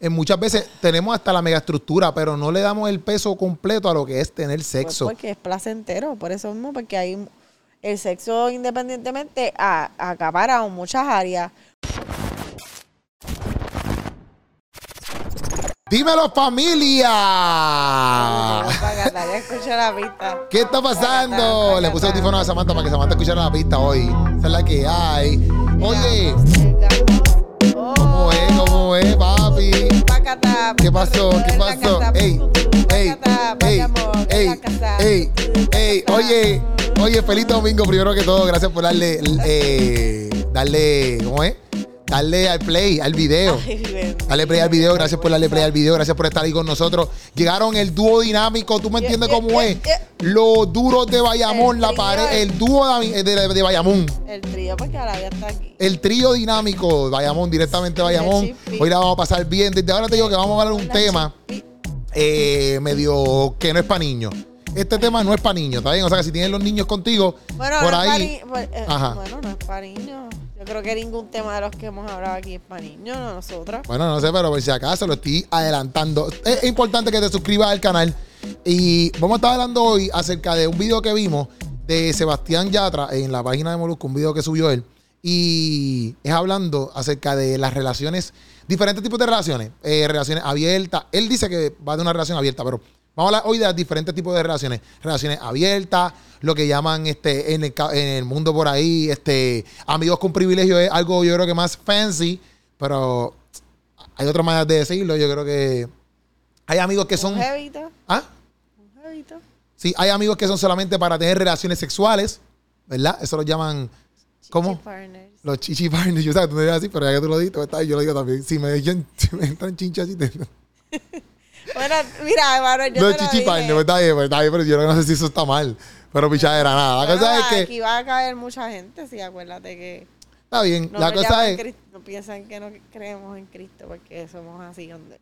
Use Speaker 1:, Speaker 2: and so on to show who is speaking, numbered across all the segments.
Speaker 1: eh, muchas veces tenemos hasta la megaestructura, pero no le damos el peso completo a lo que es tener
Speaker 2: Pues
Speaker 1: sexo.
Speaker 2: porque es placentero, por eso mismo, porque hay el sexo independientemente a, acapara muchas áreas.
Speaker 1: ¡Dímelo, familia! ¿Qué está pasando? Le puse audífono a Samantha para que Samantha escuchara la pista hoy. Esa es la que hay. Oye, ¿Qué pasó? ¿Qué pasó? Ey, ey, ey, ey, ey, ey. Oye, oye, feliz domingo primero que todo. Gracias por darle, eh, darle, ¿cómo es? Darle al play, al video. Dale play al video, gracias por darle play al video, gracias por estar ahí con nosotros. Llegaron el dúo dinámico, ¿tú me entiendes
Speaker 2: Yeah,
Speaker 1: cómo
Speaker 2: yeah,
Speaker 1: es?
Speaker 2: yeah.
Speaker 1: Los duros de Bayamón,
Speaker 2: El
Speaker 1: la pared,
Speaker 2: el-
Speaker 1: dúo de, de, de Bayamón.
Speaker 2: El trío, porque ahora ya está aquí.
Speaker 1: El trío dinámico, Bayamón, directamente Bayamón. Hoy la vamos a pasar bien. Desde ahora te digo que vamos a hablar de un
Speaker 2: La
Speaker 1: tema eh, medio que no es para niños. Este tema no es para niños, ¿está bien? O sea que si tienes los niños contigo,
Speaker 2: Bueno,
Speaker 1: por
Speaker 2: no es pa'
Speaker 1: ahí.
Speaker 2: ni- eh,
Speaker 1: Ajá.
Speaker 2: bueno, no es para niños. Yo creo que ningún tema de los que hemos hablado aquí es para niños, no nosotras.
Speaker 1: Bueno, no sé, pero por si acaso lo estoy adelantando. Es importante que te suscribas al canal. Y vamos a estar hablando hoy acerca de un video que vimos de Sebastián Yatra en la página de Molusco, un video que subió él. Y es hablando acerca de las relaciones, diferentes tipos de relaciones, eh, relaciones abiertas. Él dice que va de una relación abierta, pero vamos a hablar hoy de diferentes tipos de relaciones. Relaciones abiertas, lo que llaman este en el, en el mundo por ahí, este amigos con privilegio es algo yo creo que más fancy, pero hay otra manera de decirlo. Yo creo que hay amigos que son.
Speaker 2: Un jevito,
Speaker 1: ¿Ah?
Speaker 2: un jevito.
Speaker 1: Sí, hay amigos que son solamente para tener relaciones sexuales, ¿verdad? Eso lo llaman. ¿Cómo?
Speaker 2: Chichi partners.
Speaker 1: Los chichi partners. Yo sabes, tú no digas así, pero ya que tú lo dices, pues, yo lo digo también. Si me, si me entran chinchas así, te,
Speaker 2: Bueno, mira, hermano, yo
Speaker 1: los
Speaker 2: te lo dije.
Speaker 1: pues, está bien, está bien, pero yo no sé si eso está mal. Pero pichadera, nada. La
Speaker 2: Bueno,
Speaker 1: cosa es que.
Speaker 2: Aquí va a caer mucha gente, sí, acuérdate que
Speaker 1: Está bien.
Speaker 2: no,
Speaker 1: la
Speaker 2: nos
Speaker 1: cosa es.
Speaker 2: Cristo, no piensan que no creemos en Cristo porque somos así. Donde...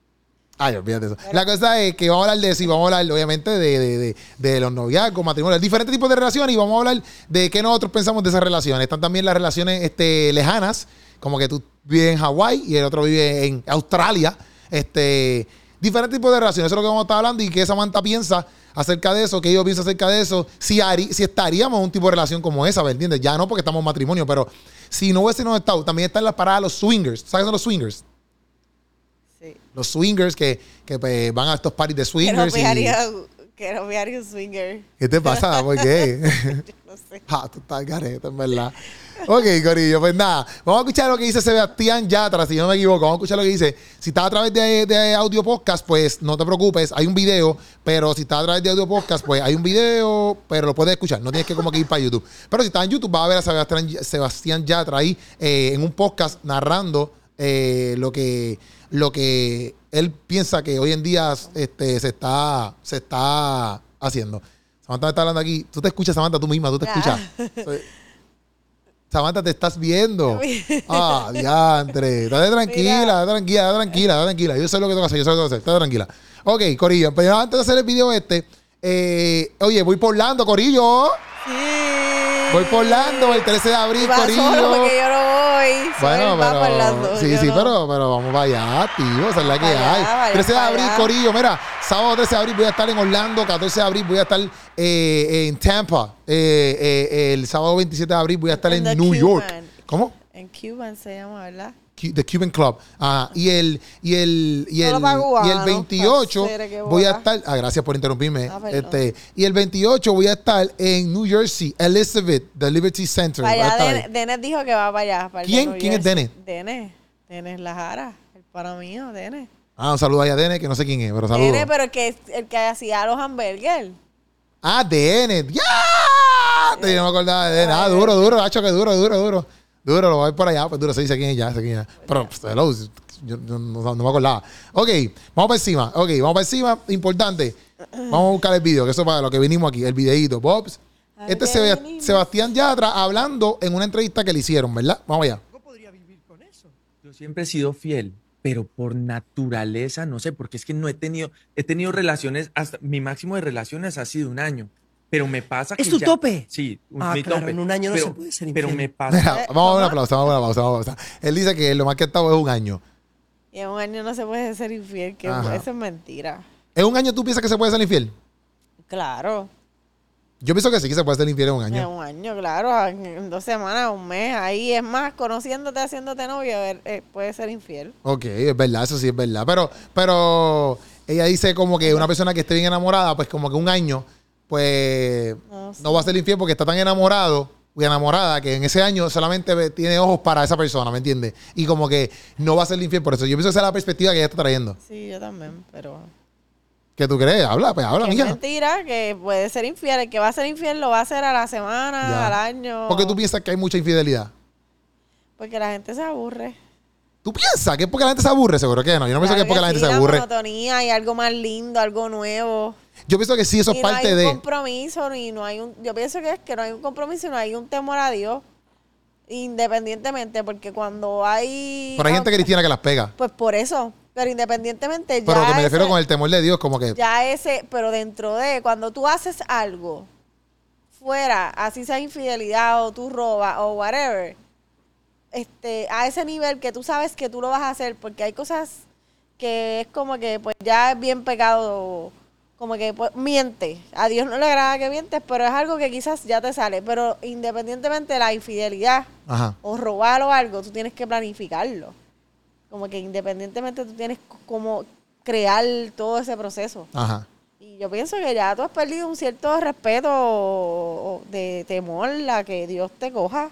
Speaker 1: Ay, olvídate eso. La cosa es que vamos a hablar de eso y vamos a hablar, obviamente, de, de, de, de los noviazgos, matrimonios, diferentes tipos de relaciones y vamos a hablar de qué nosotros pensamos de esas relaciones. Están también las relaciones este, lejanas, como que tú vives en Hawái y el otro vive en Australia. Este, diferentes tipos de relaciones. Eso es lo que vamos a estar hablando y qué Samantha piensa acerca de eso, qué yo pienso acerca de eso, si, harí- si estaríamos en un tipo de relación como esa, ¿me entiendes? Ya no porque estamos en matrimonio, pero si no hubiésemos estado, también están las paradas los swingers. ¿Sabes qué son los swingers?
Speaker 2: Sí.
Speaker 1: los swingers que, que pues, van a estos parties de swingers. y-
Speaker 2: no haría un swinger.
Speaker 1: ¿Qué te pasa? ¿Por qué?
Speaker 2: No sé.
Speaker 1: ah, tú estás gareta, en verdad. Ok, Corillo, pues nada. Vamos a escuchar lo que dice Sebastián Yatra, si no me equivoco. Vamos a escuchar lo que dice. Si estás a través de, de audio podcast, pues no te preocupes, hay un video. Pero si estás a través de audio podcast, pues hay un video, pero lo puedes escuchar. No tienes que como que ir para YouTube. Pero si estás en YouTube, vas a ver a Sebastián, Sebastián Yatra ahí eh, en un podcast narrando eh, lo que lo que él piensa que hoy en día este, se está se está haciendo. Samantha me está hablando aquí. Tú te escuchas, Samantha, tú misma, tú te escuchas. Soy- Samantha, te estás viendo. Ah, diantre. Date tranquila, tranquila, tranquila, tranquila. Yo sé lo que tengo que hacer, yo sé lo que tengo que hacer. Date tranquila. Ok, Corillo, pero antes de hacer el video este, eh, oye, voy por Orlando, Corillo.
Speaker 2: Sí.
Speaker 1: Voy por Orlando el 13 de abril, Corillo.
Speaker 2: solo porque yo no
Speaker 1: Bueno, pero.
Speaker 2: para Orlando,
Speaker 1: sí, sí,
Speaker 2: no.
Speaker 1: pero, pero vamos para allá, tío. Esa es la que
Speaker 2: Vaya,
Speaker 1: hay.
Speaker 2: vaya
Speaker 1: 13 de abril,
Speaker 2: allá.
Speaker 1: Corillo. Mira, sábado 13 de abril voy a estar en Orlando. 14 de abril voy a estar eh, en Tampa. Eh, eh, el sábado 27 de abril voy a estar en,
Speaker 2: En
Speaker 1: New
Speaker 2: Cuban.
Speaker 1: York. ¿Cómo?
Speaker 2: En Cuban se llama, ¿verdad?
Speaker 1: The Cuban Club. Ah, y el, y el, y el, y el 28
Speaker 2: parcere que
Speaker 1: voy a estar. Ah, gracias por interrumpirme.
Speaker 2: Ah,
Speaker 1: este, y el 28 voy a estar en New Jersey, Elizabeth, the Liberty Center.
Speaker 2: Allá, Dene-. Denes dijo que va para allá. para
Speaker 1: ¿Quién? ¿Quién es. Denes?
Speaker 2: Denes. Denes Lajara. El para mío, Denes.
Speaker 1: Ah, un saludo ahí a Dene, que no sé quién es, pero saludos.
Speaker 2: Denes, pero el que, el que hacía los hamburgues.
Speaker 1: Ah, DN. ¡Ya! Yo no me acordaba de. Ah, duro, duro, hacho, que duro, duro, duro. Duro, lo voy a ver por allá. Pues duro, se dice quién es ya, sé quién es. Pero, pues, hello, yo no, no- no me acordaba. Ok, vamos para encima. Ok, vamos para encima. Importante. Vamos a buscar el video, que eso es para lo que vinimos aquí, el videíto. Bobs.
Speaker 2: ¿A
Speaker 1: Este es
Speaker 2: qué
Speaker 1: Seba-
Speaker 2: venimos?
Speaker 1: Sebastián Yatra hablando en una entrevista que le hicieron, ¿verdad? Vamos allá.
Speaker 3: Yo siempre he sido fiel, pero por naturaleza, no sé, porque es que no he tenido, he tenido relaciones, hasta mi máximo de relaciones ha sido un año. Pero me pasa que.
Speaker 4: ¿Es tu
Speaker 3: ya-
Speaker 4: tope?
Speaker 3: Sí, un-
Speaker 4: Ah,
Speaker 3: mi
Speaker 4: claro,
Speaker 3: tope.
Speaker 4: en un año no
Speaker 3: pero,
Speaker 4: se puede ser
Speaker 3: Pero
Speaker 4: infiel.
Speaker 3: me pasa.
Speaker 1: Mira, vamos a dar un aplauso, vamos a dar un aplauso, vamos a dar un aplauso. Él dice que lo más que ha estado es un año.
Speaker 2: Y en un año no se puede ser infiel, que
Speaker 1: Ajá.
Speaker 2: eso es mentira.
Speaker 1: ¿En un año tú piensas que se puede ser infiel?
Speaker 2: Claro.
Speaker 1: Yo pienso que sí que se puede ser infiel en un
Speaker 2: En
Speaker 1: año.
Speaker 2: un año, claro. En, en dos semanas, un mes. Ahí es más, conociéndote, haciéndote novio, eh, puede ser infiel.
Speaker 1: Ok, es verdad, eso sí es verdad. Pero, pero ella dice como que una persona que esté bien enamorada, pues como que un año, pues
Speaker 2: No
Speaker 1: va a ser infiel porque está tan enamorado y enamorada que en ese año solamente tiene ojos para esa persona, ¿me entiendes? Y como que no va a ser infiel por eso. Yo pienso que esa es la perspectiva que ella está trayendo.
Speaker 2: Sí, yo también, pero...
Speaker 1: ¿Qué tú crees? Habla, pues habla,
Speaker 2: que es mentira, que puede ser infiel. El que va a ser infiel lo va a hacer a la semana,
Speaker 1: Ya.
Speaker 2: al año.
Speaker 1: ¿Por qué tú piensas que hay mucha infidelidad?
Speaker 2: Porque la gente se aburre.
Speaker 1: ¿Tú piensas que es porque la gente se aburre? Seguro que no. Yo no pienso que es porque la gente
Speaker 2: sí,
Speaker 1: se aburre.
Speaker 2: monotonía y algo más lindo, algo nuevo.
Speaker 1: Yo pienso que sí, eso es parte
Speaker 2: no hay un
Speaker 1: de...
Speaker 2: compromiso ni no hay un yo pienso que es que no hay un compromiso y no hay un temor a Dios independientemente porque cuando hay
Speaker 1: Pero hay gente cristiana que las pega.
Speaker 2: pues por eso pero independientemente
Speaker 1: Pero
Speaker 2: ya
Speaker 1: que me refiero
Speaker 2: ese-
Speaker 1: con el temor de Dios, como que...
Speaker 2: ya ese pero dentro de cuando tú haces algo fuera así sea infidelidad o tú robas o whatever este a ese nivel que tú sabes que tú lo vas a hacer porque hay cosas que es como que pues ya es bien pecado como que pues, miente. A Dios no le agrada que mientes pero es algo que quizás ya te sale. Pero independientemente de la infidelidad
Speaker 1: Ajá.
Speaker 2: o robar o algo tú tienes que planificarlo. Como que independientemente tú tienes como crear todo ese proceso.
Speaker 1: Ajá.
Speaker 2: y yo pienso que ya tú has perdido un cierto respeto o- o de temor a que Dios te coja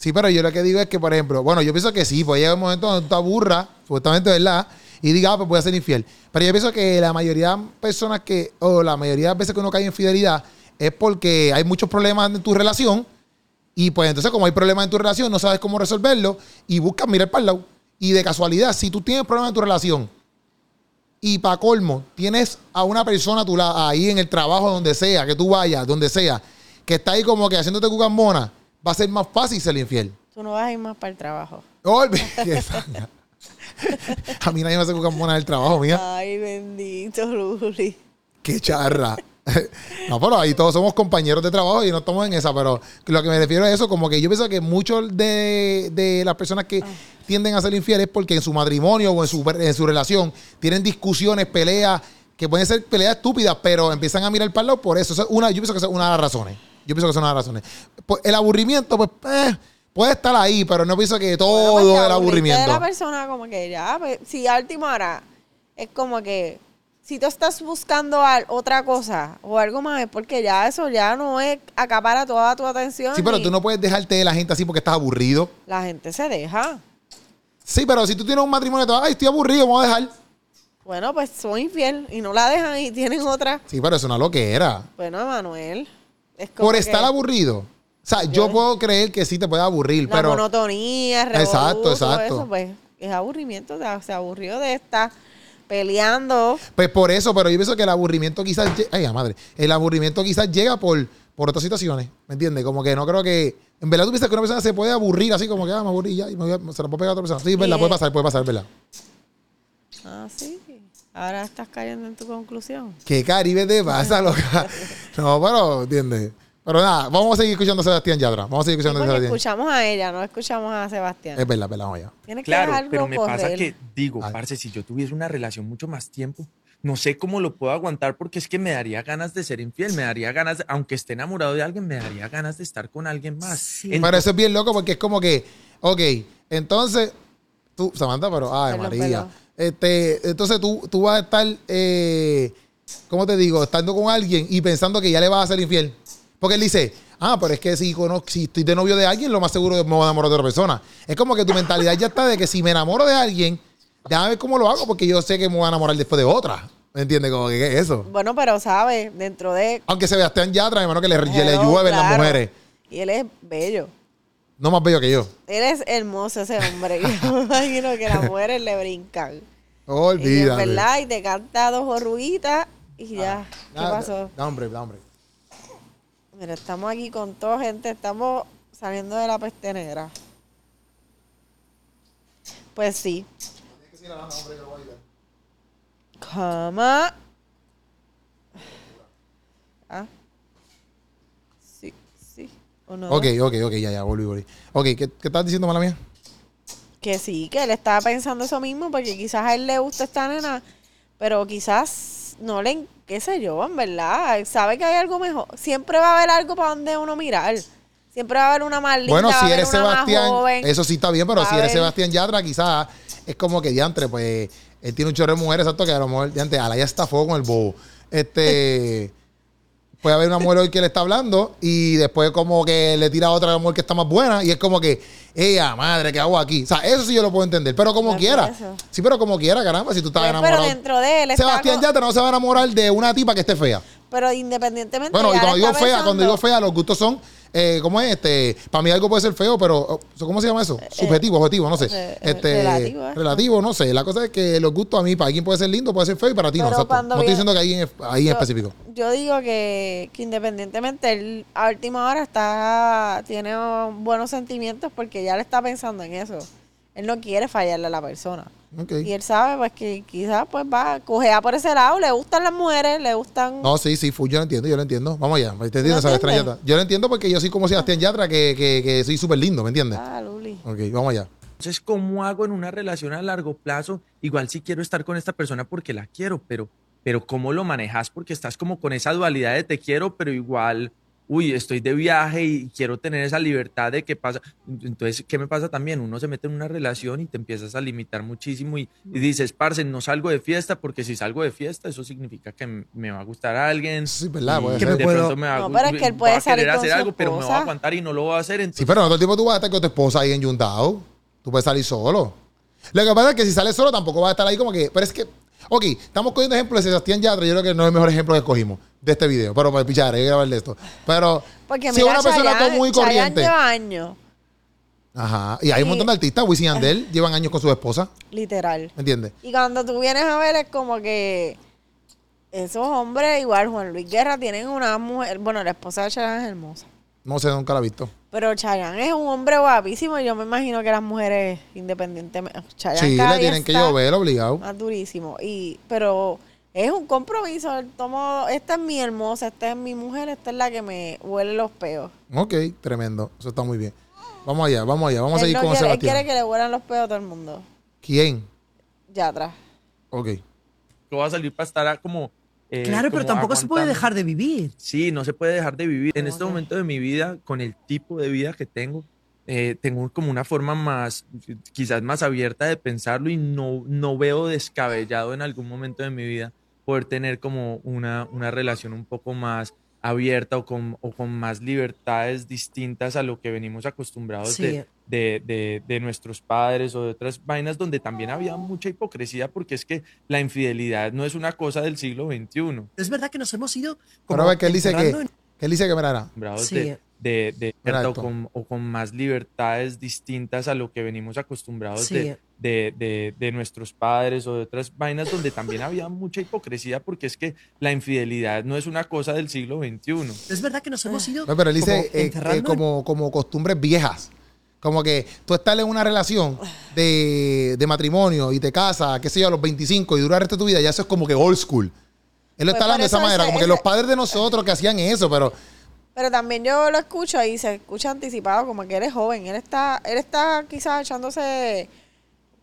Speaker 1: Sí, pero yo lo que digo es que, por ejemplo, bueno, yo pienso que sí, pues llega un momento donde tú te aburras, supuestamente, ¿verdad? Y diga, ah, pues voy a ser infiel. Pero yo pienso que la mayoría de personas que, o la mayoría de veces que uno cae en infidelidad, es porque hay muchos problemas en tu relación. Y pues entonces, como hay problemas en tu relación, no sabes cómo resolverlo y buscas mirar para el lado. Y de casualidad, si tú tienes problemas en tu relación y para colmo, tienes a una persona a tu lado, ahí en el trabajo, donde sea, que tú vayas, donde sea, que está ahí como que haciéndote cucambona, va a ser más fácil ser infiel.
Speaker 2: tú no vas a ir más para el trabajo
Speaker 1: a mí nadie me hace cucambona en el trabajo, mía.
Speaker 2: ay bendito Luli
Speaker 1: Qué charra. No, pero ahí todos somos compañeros de trabajo y no estamos en esa, pero lo que me refiero a eso, como que yo pienso que muchos de, de las personas que tienden a ser infieles es porque en su matrimonio o en su, en su relación tienen discusiones, peleas, que pueden ser peleas estúpidas, pero empiezan a mirar para el lado por eso. Eso es una, yo pienso que esa es una de las razones. Yo pienso que son las razones. Pues, el aburrimiento, pues, eh, puede estar ahí, pero no pienso que todo
Speaker 2: Bueno, pues,
Speaker 1: el aburrimiento.
Speaker 2: de la persona como que ya, pues, si a última hora es como que si tú estás buscando al- otra cosa o algo más es porque ya eso ya no es acapara toda tu atención.
Speaker 1: Sí, pero
Speaker 2: y
Speaker 1: tú no puedes dejarte de la gente así porque estás aburrido.
Speaker 2: La gente se deja.
Speaker 1: Sí, pero si tú tienes un matrimonio, te vas, ay, estoy aburrido, vamos a dejar.
Speaker 2: Bueno, pues son infiel y no la dejan y tienen otra.
Speaker 1: Sí, pero es una loquera.
Speaker 2: Bueno, Emanuel. Es como
Speaker 1: Por
Speaker 2: que
Speaker 1: estar aburrido. O sea, yo,
Speaker 2: Yo-
Speaker 1: puedo creer que sí te puede aburrir,
Speaker 2: La
Speaker 1: pero.
Speaker 2: monotonía,
Speaker 1: Exacto,
Speaker 2: revolú, todo
Speaker 1: exacto.
Speaker 2: Eso, pues es aburrimiento. se- Se aburrió de estar peleando.
Speaker 1: Pues por eso, pero yo pienso que el aburrimiento quizás. Ay, la madre. El aburrimiento quizás llega por, por otras situaciones. ¿Me entiendes? Como que no creo que. En verdad, tú piensas que una persona se puede aburrir así como que, ah, me aburrí ya y me voy a- se la puedo pegar a otra persona. Sí, es verdad, puede pasar, puede pasar, es verdad.
Speaker 2: Ah, sí. Ahora estás cayendo en tu conclusión.
Speaker 1: ¿Qué Caribe te pasa, loca? No, pero, ¿entiendes? Pero nada, vamos a seguir escuchando a Sebastián Yatra. Vamos a seguir
Speaker 2: Sí,
Speaker 1: escuchando a Sebastián.
Speaker 2: escuchamos a ella, no escuchamos a Sebastián.
Speaker 1: Es verdad, es verdad, vamos allá.
Speaker 2: Tienes que
Speaker 3: Claro,
Speaker 2: dejarlo
Speaker 3: pero me pasa que, digo,
Speaker 1: Ay.
Speaker 3: parce, si yo tuviese una relación mucho más tiempo, no sé cómo lo puedo aguantar porque es que me daría ganas de ser infiel, me daría ganas, de- aunque esté enamorado de alguien, me daría ganas de estar con alguien más.
Speaker 1: Pero eso es bien loco porque es como que, ok, entonces, tú, Samantha, pero, ay, María. Este, entonces tú, tú vas a estar, eh, ¿cómo te digo? Estando con alguien y pensando que ya le vas a ser infiel. Porque él dice, ah, pero es que si, conozco, si estoy de novio de alguien, lo más seguro es que me voy a enamorar de otra persona. Es como que tu mentalidad ya está de que si me enamoro de alguien, déjame ver cómo lo hago porque yo sé que me voy a enamorar después de otra. ¿Me entiendes? Como que, ¿qué es eso?
Speaker 2: Bueno, pero sabes, dentro de...
Speaker 1: Aunque Sebastián Yatra, hermano, que le, llueven las mujeres.
Speaker 2: Y él es bello.
Speaker 1: No más bello que yo.
Speaker 2: Él es hermoso ese hombre. Yo me imagino que las mujeres le brincan. Y
Speaker 1: Olvídate.
Speaker 2: verdad, y te canta dos jorruguitas y ya. ¿Qué
Speaker 1: Da-
Speaker 2: pasó?
Speaker 1: Da hombre, da hombre.
Speaker 2: Mira, estamos aquí con toda gente, estamos saliendo de la peste negra. Pues sí. Cama. Ah. Sí, sí. ¿O no?
Speaker 1: Ok, ok, ok, ya, ya, volví, volví. Ok, ¿qué, qué estás diciendo, mala mía?
Speaker 2: Que sí, que él estaba pensando eso mismo, porque quizás a él le gusta esta nena, pero quizás no le, qué sé yo, en verdad, sabe que hay algo mejor. Siempre va a haber algo para donde uno mirar. Siempre va a haber una más linda,
Speaker 1: Bueno, si eres Sebastián,
Speaker 2: joven.
Speaker 1: eso sí está bien, pero si eres Sebastián Yatra, quizás es como que diantre, pues él tiene un chorro de mujeres, exacto, que a lo mejor diantre, a la ya está fuego con el bobo. Este. Puede haber una mujer hoy que le está hablando y después como que le tira a otra mujer que está más buena y es como que, ella, madre, ¿qué hago aquí? O sea, eso sí yo lo puedo entender, pero como quiera.
Speaker 2: eso.
Speaker 1: Sí, pero como quiera, caramba, si tú estás
Speaker 2: Pues,
Speaker 1: enamorado.
Speaker 2: pero dentro de él
Speaker 1: Sebastián
Speaker 2: co-
Speaker 1: Yatra no se va a enamorar de una tipa que esté fea.
Speaker 2: Pero independientemente.
Speaker 1: Bueno, y cuando digo fea, cuando digo fea, los gustos son, eh, ¿cómo es? Este, para mí algo puede ser feo, pero, oh, ¿cómo se llama eso? Subjetivo, objetivo, no sé.
Speaker 2: eh,
Speaker 1: Este,
Speaker 2: relativo, ¿eh?
Speaker 1: relativo, no sé. La cosa es que los gustos a mí, para alguien puede ser lindo, puede ser feo y para ti no. Exacto. No estoy diciendo que ahí en, ahí en específico.
Speaker 2: Yo digo que, que independientemente, él a última hora está tiene buenos sentimientos porque ya le está pensando en eso. Él no quiere fallarle a la persona.
Speaker 1: Ok.
Speaker 2: Y él sabe pues que quizás pues va a cojear por ese lado. Le gustan las mujeres, le gustan...
Speaker 1: No, sí, sí, yo lo entiendo, yo lo entiendo. Vamos allá, te entiendo,
Speaker 2: ¿No
Speaker 1: Sebastián
Speaker 2: entiendes?
Speaker 1: Yatra. Yo lo entiendo porque yo soy como Sebastián Yatra, que, que, que soy súper lindo, ¿me entiendes?
Speaker 2: Ah, Luli.
Speaker 1: Ok, vamos allá.
Speaker 3: Entonces, ¿cómo hago en una relación a largo plazo? Igual sí quiero estar con esta persona porque la quiero, pero, pero ¿cómo lo manejas? Porque estás como con esa dualidad de te quiero, pero igual, uy, estoy de viaje y quiero tener esa libertad de qué pasa. Entonces, ¿qué me pasa también? Uno se mete en una relación y te empiezas a limitar muchísimo y, y dices, parce, no salgo de fiesta porque si salgo de fiesta, eso significa que me va a gustar a alguien.
Speaker 1: Sí, ¿verdad? Puede
Speaker 4: Que
Speaker 1: ser.
Speaker 4: me
Speaker 3: de
Speaker 4: puedo-
Speaker 3: pronto me va,
Speaker 2: No, pero es que él puede salir con
Speaker 3: hacer
Speaker 2: su
Speaker 3: algo, pero me voy a aguantar y no lo voy a hacer.
Speaker 1: Sí, pero no todo el tiempo tú vas a estar con tu esposa ahí enyuntado. Tú puedes salir solo. Lo que pasa es que si sales solo tampoco vas a estar ahí como que. Pero es que. Ok, estamos cogiendo ejemplos de Sebastián Yatra. Yo creo que no es el mejor ejemplo que escogimos de este video. Pero para pichar, hay que grabar de esto. Pero.
Speaker 2: Porque
Speaker 1: si
Speaker 2: mira,
Speaker 1: una persona
Speaker 2: Chayanne-
Speaker 1: común y
Speaker 2: Chayanne
Speaker 1: corriente.
Speaker 2: lleva años,
Speaker 1: Ajá. Y hay un montón de artistas. Wisin y Yandel llevan años con su esposa.
Speaker 2: literal.
Speaker 1: ¿Me entiendes?
Speaker 2: Y cuando tú vienes a ver es como que esos hombres, igual Juan Luis Guerra, tienen una mujer, bueno, la esposa de Chayanne es hermosa.
Speaker 1: No sé, nunca la he visto.
Speaker 2: Pero Chayanne es un hombre guapísimo y yo me imagino que las mujeres independientemente... Chayanne
Speaker 1: Sí,
Speaker 2: cada
Speaker 1: le
Speaker 2: día
Speaker 1: tienen que
Speaker 2: está
Speaker 1: llover obligado.
Speaker 2: Más durísimo. Y, pero es un compromiso. Él tomó, esta es mi hermosa, esta es mi mujer, esta es la que me huele los peos.
Speaker 1: Ok, tremendo. Eso está muy bien. Vamos allá, vamos allá. Vamos a
Speaker 2: él,
Speaker 1: seguir
Speaker 2: no
Speaker 1: con
Speaker 2: quiere, él
Speaker 1: Sebastián.
Speaker 2: quiere que le huelan los peos a todo el mundo.
Speaker 1: ¿Quién?
Speaker 2: Ya atrás.
Speaker 1: Ok.
Speaker 3: yo voy a salir para estar a como... eh,
Speaker 4: Claro, pero tampoco se puede
Speaker 3: aguantando.
Speaker 4: dejar de vivir.
Speaker 3: Sí, no se puede dejar de vivir. En
Speaker 2: ¿Cómo
Speaker 3: este momento de mi vida, con el tipo de vida que tengo, eh, tengo como una forma más, quizás más abierta de pensarlo y no, no veo descabellado en algún momento de mi vida poder tener como una, una relación un poco más abierta o con, o con más libertades distintas a lo que venimos acostumbrados
Speaker 4: Sí.
Speaker 3: de, de, de- de nuestros padres o de otras vainas donde también había mucha hipocresía porque es que la infidelidad no es una cosa del siglo XXI.
Speaker 4: Es verdad que nos hemos ido
Speaker 1: Pero
Speaker 4: como
Speaker 1: a ver, que él dice que.
Speaker 4: en-
Speaker 1: que él dice que,
Speaker 3: acostumbrados
Speaker 4: Sí.
Speaker 3: de, de, de- o, con, o con más libertades distintas a lo que venimos acostumbrados
Speaker 4: Sí.
Speaker 3: de, de, de- de nuestros padres o de otras vainas donde también había mucha hipocresía porque es que la infidelidad no es una cosa del siglo XXI.
Speaker 4: Es verdad que nos hemos ido
Speaker 1: No, pero él dice
Speaker 4: como
Speaker 1: eh, eh, como, como costumbres viejas. Como que tú estás en una relación de, de matrimonio y te casas, qué sé yo, a los 25 y dura el resto de tu vida, ya eso es como que old school. Él lo
Speaker 2: Pues
Speaker 1: está hablando de esa manera,
Speaker 2: ese-
Speaker 1: como que
Speaker 2: ese-
Speaker 1: los padres de nosotros que hacían eso, pero
Speaker 2: Pero también yo lo escucho y se escucha anticipado como que él es joven. Él está, él está quizás echándose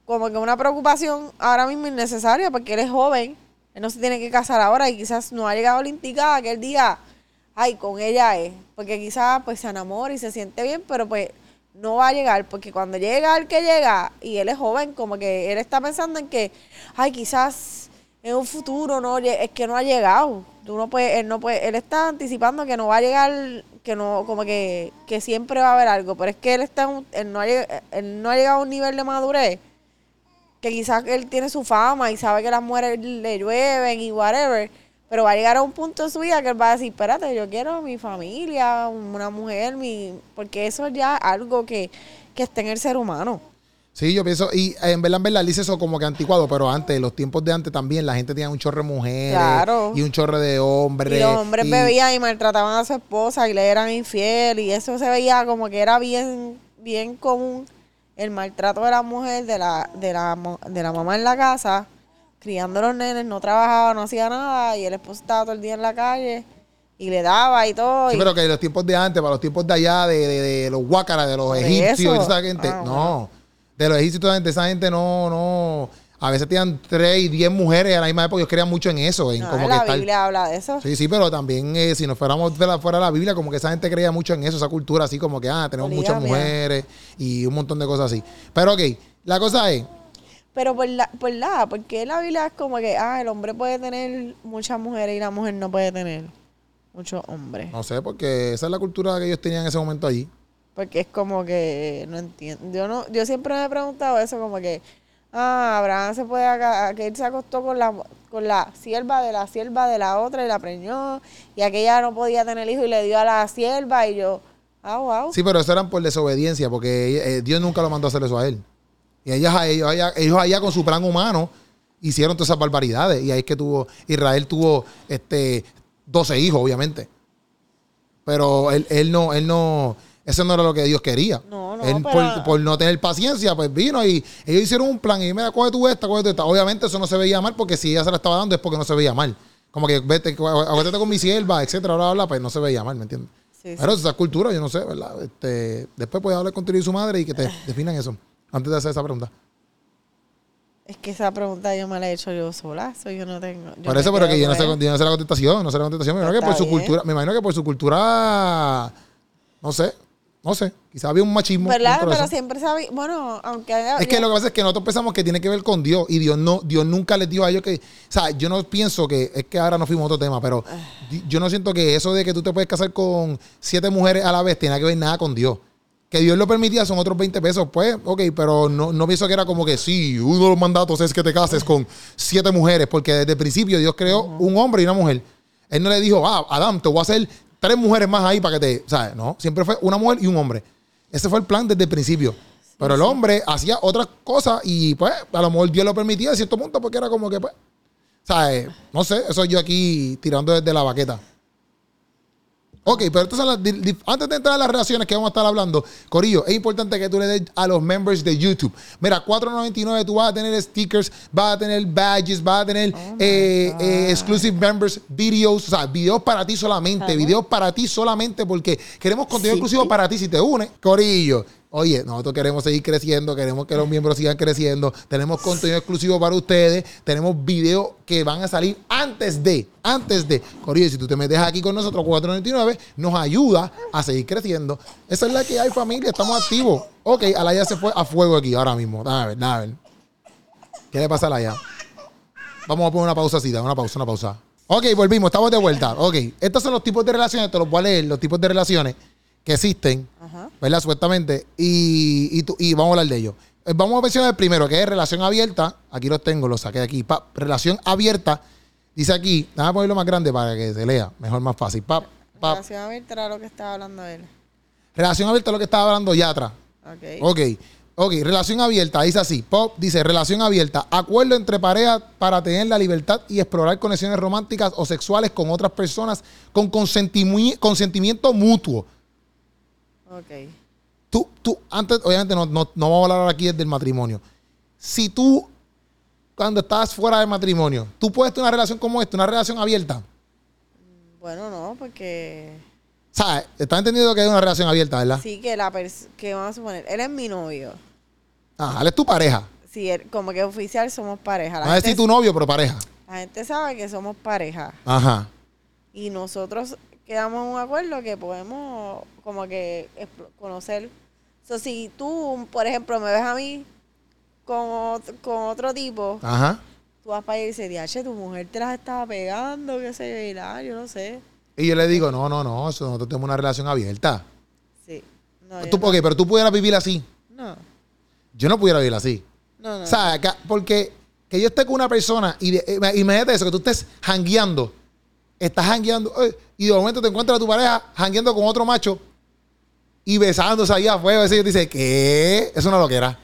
Speaker 2: como que una preocupación ahora mismo innecesaria porque él es joven. Él no se tiene que casar ahora y quizás no ha llegado la indicada que el día, ay, con ella es. Porque quizás pues se enamora y se siente bien, pero pues no va a llegar. Porque cuando llega el que llega y él es joven, como que él está pensando en que, ay, quizás en un futuro no es que no ha llegado. Tú no puedes, él no puede, él está anticipando que no va a llegar, que no, como que, que siempre va a haber algo. Pero es que él está él no ha, él no ha llegado a un nivel de madurez que quizás él tiene su fama y sabe que las mujeres le llueven y whatever, pero va a llegar a un punto de su vida que él va a decir, espérate, yo quiero mi familia, una mujer, mi porque eso ya es algo que, que está en el ser humano.
Speaker 1: sí, yo pienso, y eh, en verdad, en verdad, él dice eso como que anticuado, pero antes, en los tiempos de antes también, la gente tenía un chorro de mujeres
Speaker 2: Claro.
Speaker 1: y un chorro de hombres.
Speaker 2: Y los hombres
Speaker 1: y-
Speaker 2: bebían y maltrataban a su esposa y le eran infiel y eso se veía como que era bien, bien común el maltrato de la mujer, de la, de la, de la mamá en la casa, criando a los nenes, no trabajaba, no hacía nada y el esposo estaba todo el día en la calle y le daba y todo.
Speaker 1: Sí,
Speaker 2: y-
Speaker 1: pero que los tiempos de antes, para los tiempos de allá, de, de- de los huácaras, de los egipcios, toda esa gente.
Speaker 2: Ah,
Speaker 1: no. de los de esa gente no, no. A veces tenían tres y diez mujeres a la misma época. Ellos creían mucho en eso. En
Speaker 2: No,
Speaker 1: como que
Speaker 2: la
Speaker 1: estar-
Speaker 2: Biblia habla de eso.
Speaker 1: Sí, sí, pero también eh, si nos fuéramos de la, fuera de la Biblia, como que esa gente creía mucho en eso, esa cultura así como que, ah, tenemos muchas mujeres y un montón de cosas así. Pero ok, la cosa es,
Speaker 2: Pero por la, por la, porque la Biblia es como que, ah, el hombre puede tener muchas mujeres y la mujer no puede tener muchos hombres.
Speaker 1: no sé, porque esa es la cultura que ellos tenían en ese momento allí.
Speaker 2: Porque es como que no entiendo. Yo no, yo siempre me he preguntado eso, como que, ah, Abraham se puede acá, que él se acostó con la con la sierva de la sierva de la otra y la preñó, y aquella no podía tener hijo y le dio a la sierva, y yo, ah, wow.
Speaker 1: Sí, pero eso eran por desobediencia, porque eh, Dios nunca lo mandó a hacer eso a él. Y ellas, ellos, allá, ellos allá con su plan humano hicieron todas esas barbaridades. Y ahí es que tuvo, Israel tuvo este 12 hijos, obviamente. Pero él, él no, él no, eso no era lo que Dios quería.
Speaker 2: No, no,
Speaker 1: Él,
Speaker 2: pero-
Speaker 1: por, por no tener paciencia, pues vino y ellos hicieron un plan y me coge tú esta, coge tú esta. Obviamente eso no se veía mal porque si ella se la estaba dando es porque no se veía mal. Como que vete, acuérdate con mi sierva, etcétera, bla, bla, bla, pues no se veía mal, ¿me entiendes?
Speaker 2: Sí, sí.
Speaker 1: Pero esa cultura, yo no sé, ¿verdad? Este, después puedes hablar contigo y su madre y que te definan eso. Antes de hacer esa pregunta.
Speaker 2: Es que esa pregunta yo me la he hecho yo sola, eso yo no tengo. yo
Speaker 1: por eso, pero que yo no
Speaker 2: con
Speaker 1: sé, yo no sé la contestación, no sé la contestación. Me imagino que por su cultura, me imagino que por su cultura, no sé, no sé. Quizás había un machismo.
Speaker 2: ¿Verdad? Pero
Speaker 1: eso.
Speaker 2: siempre sabía, bueno, aunque haya...
Speaker 1: Es que lo que pasa es que nosotros pensamos que tiene que ver con Dios y Dios no, Dios nunca les dio a ellos que, o sea, yo no pienso que, es que ahora no fuimos a otro tema, pero di- yo no siento que eso de que tú te puedes casar con siete mujeres a la vez tenga que ver nada con Dios. Que Dios lo permitía son otros 20 pesos, pues, ok, pero no, no pienso que era como que sí, uno de los mandatos es que te cases con siete mujeres, porque desde el principio Dios creó un hombre y una mujer. Él no le dijo, ah, Adam, te voy a hacer tres mujeres más ahí para que te, ¿sabes? No, siempre fue una mujer y un hombre. Ese fue el plan desde el principio. Pero el hombre hacía otras cosas y pues a lo mejor Dios lo permitía a cierto punto porque era como que pues, ¿sabes? No sé, eso yo aquí tirando desde la baqueta. Ok, pero las, di- antes de entrar a las relaciones que vamos a estar hablando, Corillo, es importante que tú le des a los members de YouTube. Mira, 4.99 tú vas a tener stickers, vas a tener badges, vas a tener eh, eh, exclusive members videos, o sea, videos para ti solamente, videos para ti solamente porque queremos contenido
Speaker 2: Sí.
Speaker 1: exclusivo para ti si te unes. Corillo, oye, nosotros queremos seguir creciendo, queremos que los miembros sigan creciendo, tenemos contenido exclusivo para ustedes, tenemos videos que van a salir antes de, antes de. Corillo, si tú te metes aquí con nosotros, 499, nos ayuda a seguir creciendo. Esa es la que hay, familia, estamos activos. Ok, Alaya se fue a fuego aquí ahora mismo. Dame ver, dame. ¿Qué le pasa a Alaya? Vamos a poner una pausa así, dame una pausa, una pausa. Ok, volvimos, estamos de vuelta. Ok, estos son los tipos de relaciones, te los voy leer, los tipos de relaciones que existen,
Speaker 2: Ajá.
Speaker 1: ¿verdad? Supuestamente, y, y, tú- y vamos a hablar de ellos. Eh, Vamos a mencionar el primero, que es relación abierta. Aquí los tengo, los saqué de aquí. Pap, relación abierta. Dice aquí, déjame ponerlo más grande para que se lea, mejor, más fácil. Pap, pap.
Speaker 2: Relación abierta era lo que estaba hablando él.
Speaker 1: Relación abierta es lo que estaba hablando ya atrás.
Speaker 2: Ok.
Speaker 1: Ok, ok, relación abierta, dice así. Pop dice, relación abierta, acuerdo entre parejas para tener la libertad y explorar conexiones románticas o sexuales con otras personas con consentimi- consentimiento mutuo.
Speaker 2: Ok.
Speaker 1: Tú, tú, antes, obviamente no, no, no vamos a hablar aquí del matrimonio. Si tú, cuando estás fuera del matrimonio, tú puedes tener una relación como esta, una relación abierta.
Speaker 2: Bueno, no, porque
Speaker 1: ¿Sabes? ¿Estás entendiendo que es una relación abierta, verdad?
Speaker 2: sí que la persona, que vamos a suponer, él es mi novio.
Speaker 1: Ajá, él es tu pareja.
Speaker 2: Sí, él- como que oficial somos pareja. La,
Speaker 1: No es decir tu novio, pero pareja.
Speaker 2: la gente sabe que somos pareja.
Speaker 1: Ajá.
Speaker 2: Y nosotros quedamos en un acuerdo que podemos como que conocer. So, si tú, por ejemplo, me ves a mí con, ot- con otro tipo,
Speaker 1: Ajá.
Speaker 2: tú vas para allá y dices, diache, tu mujer te las estaba pegando, qué sé yo, y la, yo no sé.
Speaker 1: Y yo le digo, no, no, no, eso nosotros tenemos una relación abierta.
Speaker 2: Sí. No,
Speaker 1: Tú,
Speaker 2: no.
Speaker 1: pero tú pudieras vivir así.
Speaker 2: no,
Speaker 1: Yo no pudiera vivir así.
Speaker 2: no, no.
Speaker 1: O sea, porque que yo esté con una persona y eh, imagínate eso, que tú estés jangueando, estás jangueando eh, y de momento te encuentras a tu pareja jangueando con otro macho y besándose ahí afuera. Y dice, ¿qué? Eso no lo que era.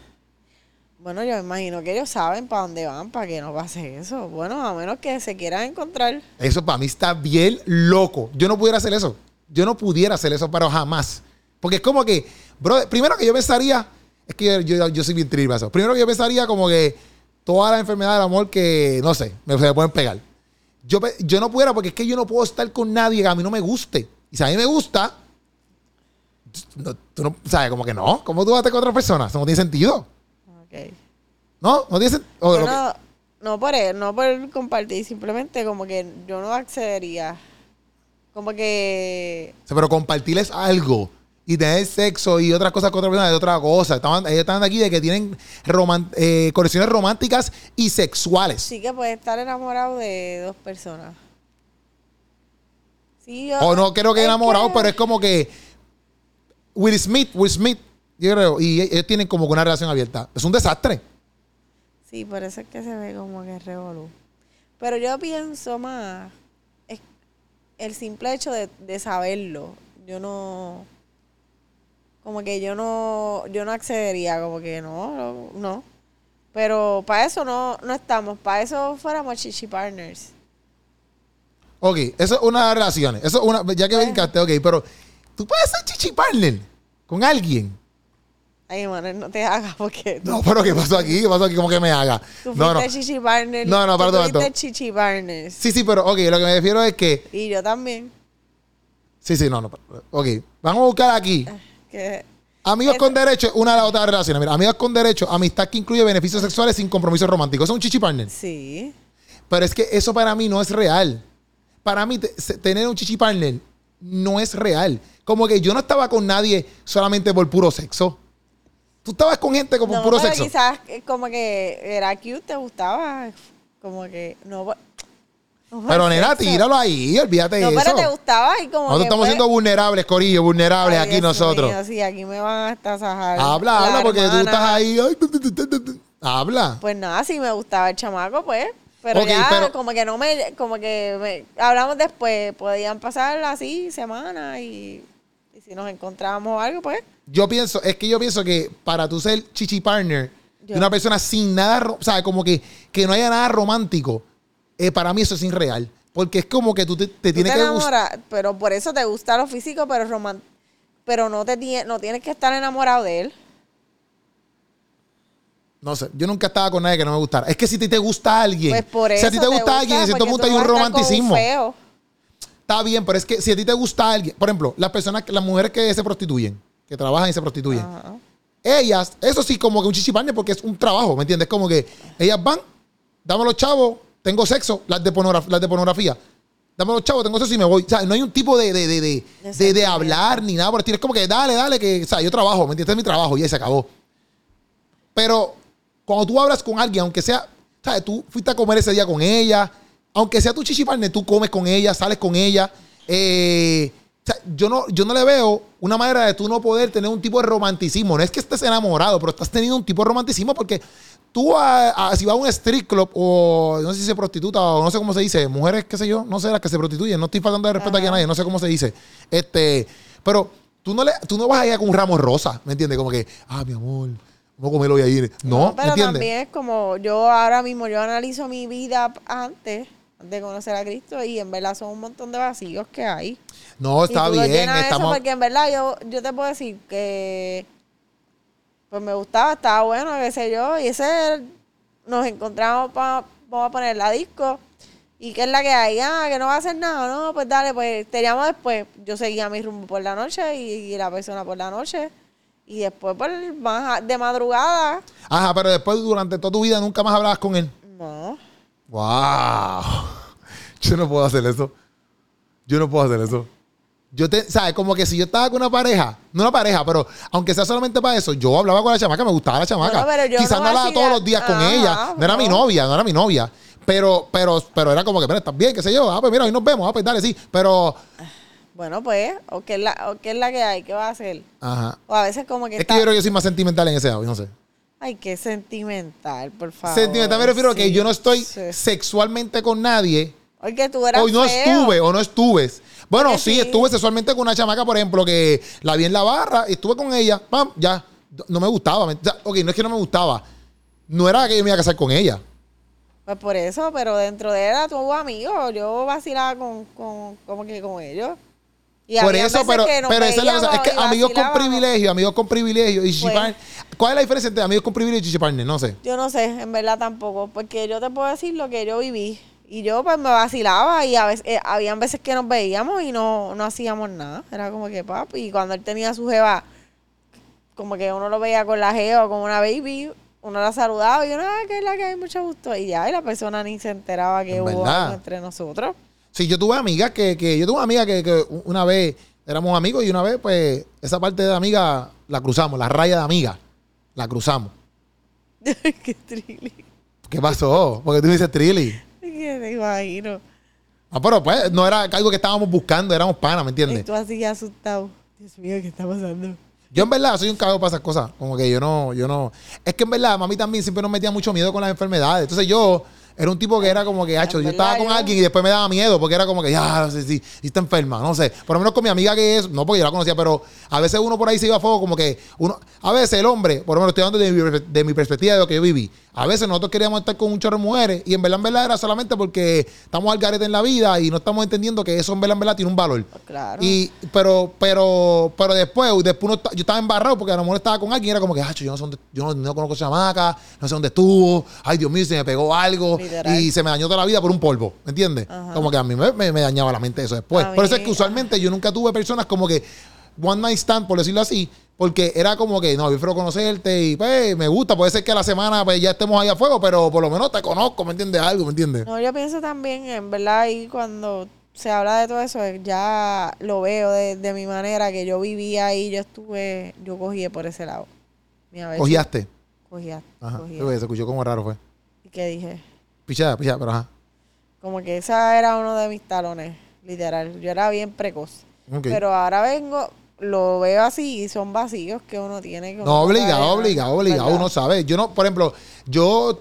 Speaker 2: Bueno, yo me imagino que ellos saben para dónde van, para que no pase eso. Bueno, a menos que se quieran encontrar.
Speaker 1: Eso para mí está bien loco. Yo no pudiera hacer eso. Yo no pudiera hacer eso, pero jamás. Porque es como que, bro, primero que yo pensaría, es que yo, yo, yo soy bien tribazo. Primero que yo pensaría como que todas las enfermedades del amor que, no sé, me, se me pueden pegar. Yo, yo no pudiera porque es que yo no puedo estar con nadie que a mí no me guste. Y si a mí me gusta, no, tú no, ¿sabes? Como que no. ¿Cómo tú vas a estar con otra persona? Eso no tiene sentido.
Speaker 2: Ok.
Speaker 1: ¿No? ¿No dicen? o
Speaker 2: Yo
Speaker 1: lo que-
Speaker 2: no, no por él, no por compartir, simplemente como que yo no accedería. Como que
Speaker 1: O sea, pero compartirles algo y tener sexo y otras cosas con otra persona es otra cosa. Estaban, ellos estaban aquí de que tienen roman- eh, conexiones románticas y sexuales.
Speaker 2: sí que puede estar enamorado de dos personas. Sí, yo,
Speaker 1: O no creo que enamorado,
Speaker 2: que-
Speaker 1: pero es como que Will Smith, Will Smith, yo creo, y ellos tienen como que una relación abierta. Es un desastre.
Speaker 2: Sí, por eso es que se ve como que revolú. Pero yo pienso más, es el simple hecho de, de saberlo. Yo no, como que yo no, yo no accedería, como que no, no. no. Pero para eso no, no estamos, para eso fuéramos chichi partners.
Speaker 1: Ok, eso es una de las relaciones. Eso es una, ya que
Speaker 2: Bueno.
Speaker 1: brincaste, ok, pero tú puedes ser chichi partner con alguien.
Speaker 2: Ay, Manuel, no te hagas porque
Speaker 1: No, pero ¿qué pasó aquí? ¿Qué pasó aquí? ¿Cómo que me haga?
Speaker 2: tú
Speaker 1: No, no.
Speaker 2: fuiste chichi partner.
Speaker 1: No, no, perdón, perdón.
Speaker 2: chichi partners.
Speaker 1: Sí, sí, pero ok, lo que me refiero es que.
Speaker 2: Y yo también.
Speaker 1: Sí, sí, no, no. Ok, vamos a buscar aquí.
Speaker 2: Que,
Speaker 1: Amigos con derecho, una de las otras relaciones. Mira, amigos con derecho, amistad que incluye beneficios sexuales sin compromiso romántico. Eso es un chichi partner.
Speaker 2: sí.
Speaker 1: Pero es que eso para mí no es real. Para mí, tener un chichi partner no es real. Como que yo no estaba con nadie solamente por puro sexo. Tú estabas con gente como por puro
Speaker 2: pero
Speaker 1: sexo.
Speaker 2: quizás eh, como que era cute, te gustaba. Como que no. No
Speaker 1: Pero nena, tíralo ahí, olvídate
Speaker 2: No,
Speaker 1: de
Speaker 2: pero
Speaker 1: eso.
Speaker 2: te gustaba y como
Speaker 1: Nosotros
Speaker 2: que,
Speaker 1: estamos siendo vulnerables, Corillo, vulnerables
Speaker 2: ay,
Speaker 1: aquí
Speaker 2: Dios
Speaker 1: nosotros.
Speaker 2: mío, sí, aquí me van a estar sajar.
Speaker 1: Habla,
Speaker 2: la
Speaker 1: habla, porque tú
Speaker 2: hermana.
Speaker 1: estás ahí. ay, tu, tu, tu, tu, tu, tu. Habla.
Speaker 2: Pues nada, si me gustaba el chamaco, pues. Pero
Speaker 1: Ok,
Speaker 2: ya,
Speaker 1: pero-
Speaker 2: como que no me. Como que me- hablamos después. Podían pasar así semanas y, y si nos encontrábamos algo, pues.
Speaker 1: Yo pienso, es que yo pienso que para tú ser chichi partner
Speaker 2: Yo-
Speaker 1: de una persona sin nada, ro- o sea, como que, que no haya nada romántico, eh, para mí eso es irreal. Porque es como que tú te, te
Speaker 2: Tú
Speaker 1: tienes
Speaker 2: te
Speaker 1: que gustar.
Speaker 2: pero por eso te gusta lo físico, pero roman pero no te no tienes que estar enamorado de él.
Speaker 1: No sé, yo nunca estaba con nadie que no me gustara. Es que si a ti te gusta alguien,
Speaker 2: Pues por eso.
Speaker 1: si a ti te gusta alguien, en cierto
Speaker 2: porque
Speaker 1: punto
Speaker 2: tú
Speaker 1: hay un romanticismo.
Speaker 2: feo.
Speaker 1: Está bien, pero es que si a ti te gusta alguien, por ejemplo, las personas, las mujeres que se prostituyen, que trabajan y se prostituyen,
Speaker 2: Ajá.
Speaker 1: ellas, eso sí, como que un chichi partner porque es un trabajo, ¿me entiendes? Como que ellas van, dame los chavos, tengo sexo, las de, pornograf- las de pornografía. Dame los chavos, tengo sexo y me voy. O sea, no hay un tipo de, de, de, de, de- hablar ni nada por el estilo. Es como que dale, dale, que, o sea, yo trabajo, ¿me entiendes? Este es mi trabajo y ahí se acabó. Pero cuando tú hablas con alguien, aunque sea, ¿sabes? Tú fuiste a comer ese día con ella, aunque sea tu chichi partner, tú comes con ella, sales con ella. eh, o sea, yo no, yo no le veo una manera de tú no poder tener un tipo de romanticismo. No es que estés enamorado, pero estás teniendo un tipo de romanticismo porque tú, a- a- si vas a un street club o no sé si se prostituta o no sé cómo se dice, mujeres, qué sé yo, no sé, las que se prostituyen, no estoy faltando de respeto aquí a
Speaker 2: Ajá.
Speaker 1: nadie, no sé cómo se dice. Este, pero tú no, le, tú no vas allá con un ramo rosa, ¿me entiendes? Como que, ah, mi amor, vamos a comerlo hoy ahí. No, ¿me
Speaker 2: pero
Speaker 1: entiendes?
Speaker 2: también es como yo ahora mismo, yo analizo mi vida antes de conocer a Cristo y en verdad son un montón de vacíos que hay.
Speaker 1: No, está
Speaker 2: y tú
Speaker 1: bien, estamos...
Speaker 2: Eso porque en verdad yo, yo te puedo decir que pues me gustaba, estaba bueno, qué sé yo, y ese nos encontramos para, vamos a poner la disco. ¿Y qué es la que hay? Ah, que no va a hacer nada, no, pues dale, pues te llamo después. Yo seguía mi rumbo por la noche y, y la persona por la noche. Y después por más de madrugada,
Speaker 1: Ajá, pero después durante toda tu vida nunca más hablabas con él.
Speaker 2: no.
Speaker 1: ¡Wow! Yo no puedo hacer eso. Yo no puedo hacer eso. Yo te, ¿sabes? Como que si yo estaba con una pareja, no una pareja, pero aunque sea solamente para eso, yo hablaba con la chamaca, me gustaba la chamaca.
Speaker 2: No,
Speaker 1: Quizás
Speaker 2: no
Speaker 1: hablaba todos los días con
Speaker 2: Ajá,
Speaker 1: ella. No era mi
Speaker 2: no.
Speaker 1: novia, no era mi novia. Pero, pero, pero era como que, mira, estás bien, qué sé yo. Ah, pues mira, hoy nos vemos. Ah, pues dale, sí. Pero,
Speaker 2: Bueno, pues, o qué es la, o qué es la que hay, ¿qué va a hacer?
Speaker 1: ajá.
Speaker 2: O a veces como que
Speaker 1: Es que yo creo que yo soy más sentimental en ese lado, no sé.
Speaker 2: Ay, qué sentimental, por favor.
Speaker 1: Sentimental me refiero a que yo no estoy
Speaker 2: sí.
Speaker 1: sexualmente con nadie.
Speaker 2: Oye, tú eras
Speaker 1: O no
Speaker 2: feo.
Speaker 1: estuve, o no estuve. Bueno, sí, estuve sexualmente con una chamaca, por ejemplo, que la vi en la barra, estuve con ella, pam, ya. No me gustaba. me- ya, ok, no es que no me gustaba. No era que yo me iba a casar con ella.
Speaker 2: Pues por eso, pero dentro de él era tu amigo. Yo vacilaba con, con, como que con ellos. Y
Speaker 1: por
Speaker 2: había
Speaker 1: eso,
Speaker 2: veces
Speaker 1: pero,
Speaker 2: que nos
Speaker 1: pero esa es la cosa. Es que
Speaker 2: y
Speaker 1: amigos con
Speaker 2: vacilábamos.
Speaker 1: privilegio, amigos con privilegio y chichi
Speaker 2: Pues-
Speaker 1: partner. ¿Cuál es la diferencia entre amigos con privilegio y chichi partner? No sé.
Speaker 2: Yo no sé, en verdad tampoco. Porque yo te puedo decir lo que yo viví. Y yo pues me vacilaba y a veces, eh, habían veces que nos veíamos y no, no hacíamos nada. Era como que papi. Y cuando él tenía su jeva, como que uno lo veía con la jeva o con una baby, uno la saludaba y uno, ah, que es la que hay mucho gusto. Y ya, y la persona ni se enteraba que
Speaker 1: En
Speaker 2: hubo
Speaker 1: verdad.
Speaker 2: algo entre nosotros.
Speaker 1: Sí, yo tuve amigas que, que yo tuve una amiga que, que una vez éramos amigos y una vez, pues, esa parte de amiga la cruzamos, la raya de amiga, la cruzamos.
Speaker 2: Qué trilly.
Speaker 1: ¿Qué pasó? Porque tú dices Trilly.
Speaker 2: Que te imagino.
Speaker 1: Ah, pero pues, no era algo que estábamos buscando, éramos panas, ¿me
Speaker 2: Y
Speaker 1: entiendes?
Speaker 2: tú así asustado. Dios mío, ¿qué está pasando?
Speaker 1: Yo en verdad soy un cago para esas cosas. Como que yo no, yo no. Es que en verdad, mami también siempre nos metía mucho miedo con las enfermedades. Entonces yo era un tipo que era como que, hacho, yo estaba con alguien y después me daba miedo porque era como que, ya, no sé si, si está enferma, no sé. Por lo menos con mi amiga que es, no porque yo la conocía, pero a veces uno por ahí se iba a fuego como que uno, a veces el hombre, por lo menos estoy hablando de mi, de mi perspectiva de lo que yo viví. A veces nosotros queríamos estar con un chorro de mujeres y en verdad, en verdad era solamente porque estamos al garete en la vida y no estamos entendiendo que eso en verdad, en verdad tiene un valor.
Speaker 2: Claro.
Speaker 1: Y, pero, pero, pero después, después uno, yo estaba embarrado porque a lo mejor estaba con alguien y era como que, "Acho, yo no sé dónde, yo no, no conozco a esa chamaca, no sé dónde estuvo, ay Dios mío, se me pegó algo
Speaker 2: Literal.
Speaker 1: y se me dañó toda la vida por un polvo, ¿me entiendes?
Speaker 2: Ajá.
Speaker 1: Como que a mí me, me- me dañaba la mente eso después. Por eso es que usualmente yo nunca tuve personas como que one night stand, por decirlo así, porque era como que, no, yo prefiero conocerte y pues me gusta, puede ser que a la semana pues ya estemos ahí a fuego, pero por lo menos te conozco, ¿me entiendes? Algo, ¿me entiendes?
Speaker 2: No, yo pienso también, en verdad, ahí cuando se habla de todo eso, ya lo veo de, de mi manera, que yo vivía ahí, yo estuve, yo cogí por ese lado. Mira,
Speaker 1: Cogiaste.
Speaker 2: Cogía,
Speaker 1: Ajá. Se escuchó como raro, fue.
Speaker 2: ¿Y qué dije?
Speaker 1: Pichada, pichada, pero ajá.
Speaker 2: Como que esa era uno de mis talones, literal. Yo era bien precoz. Pero ahora vengo, lo veo así y son vacíos que uno tiene que...
Speaker 1: No, obligado, obligado, obligado. Uno sabe. Yo no, por ejemplo, yo.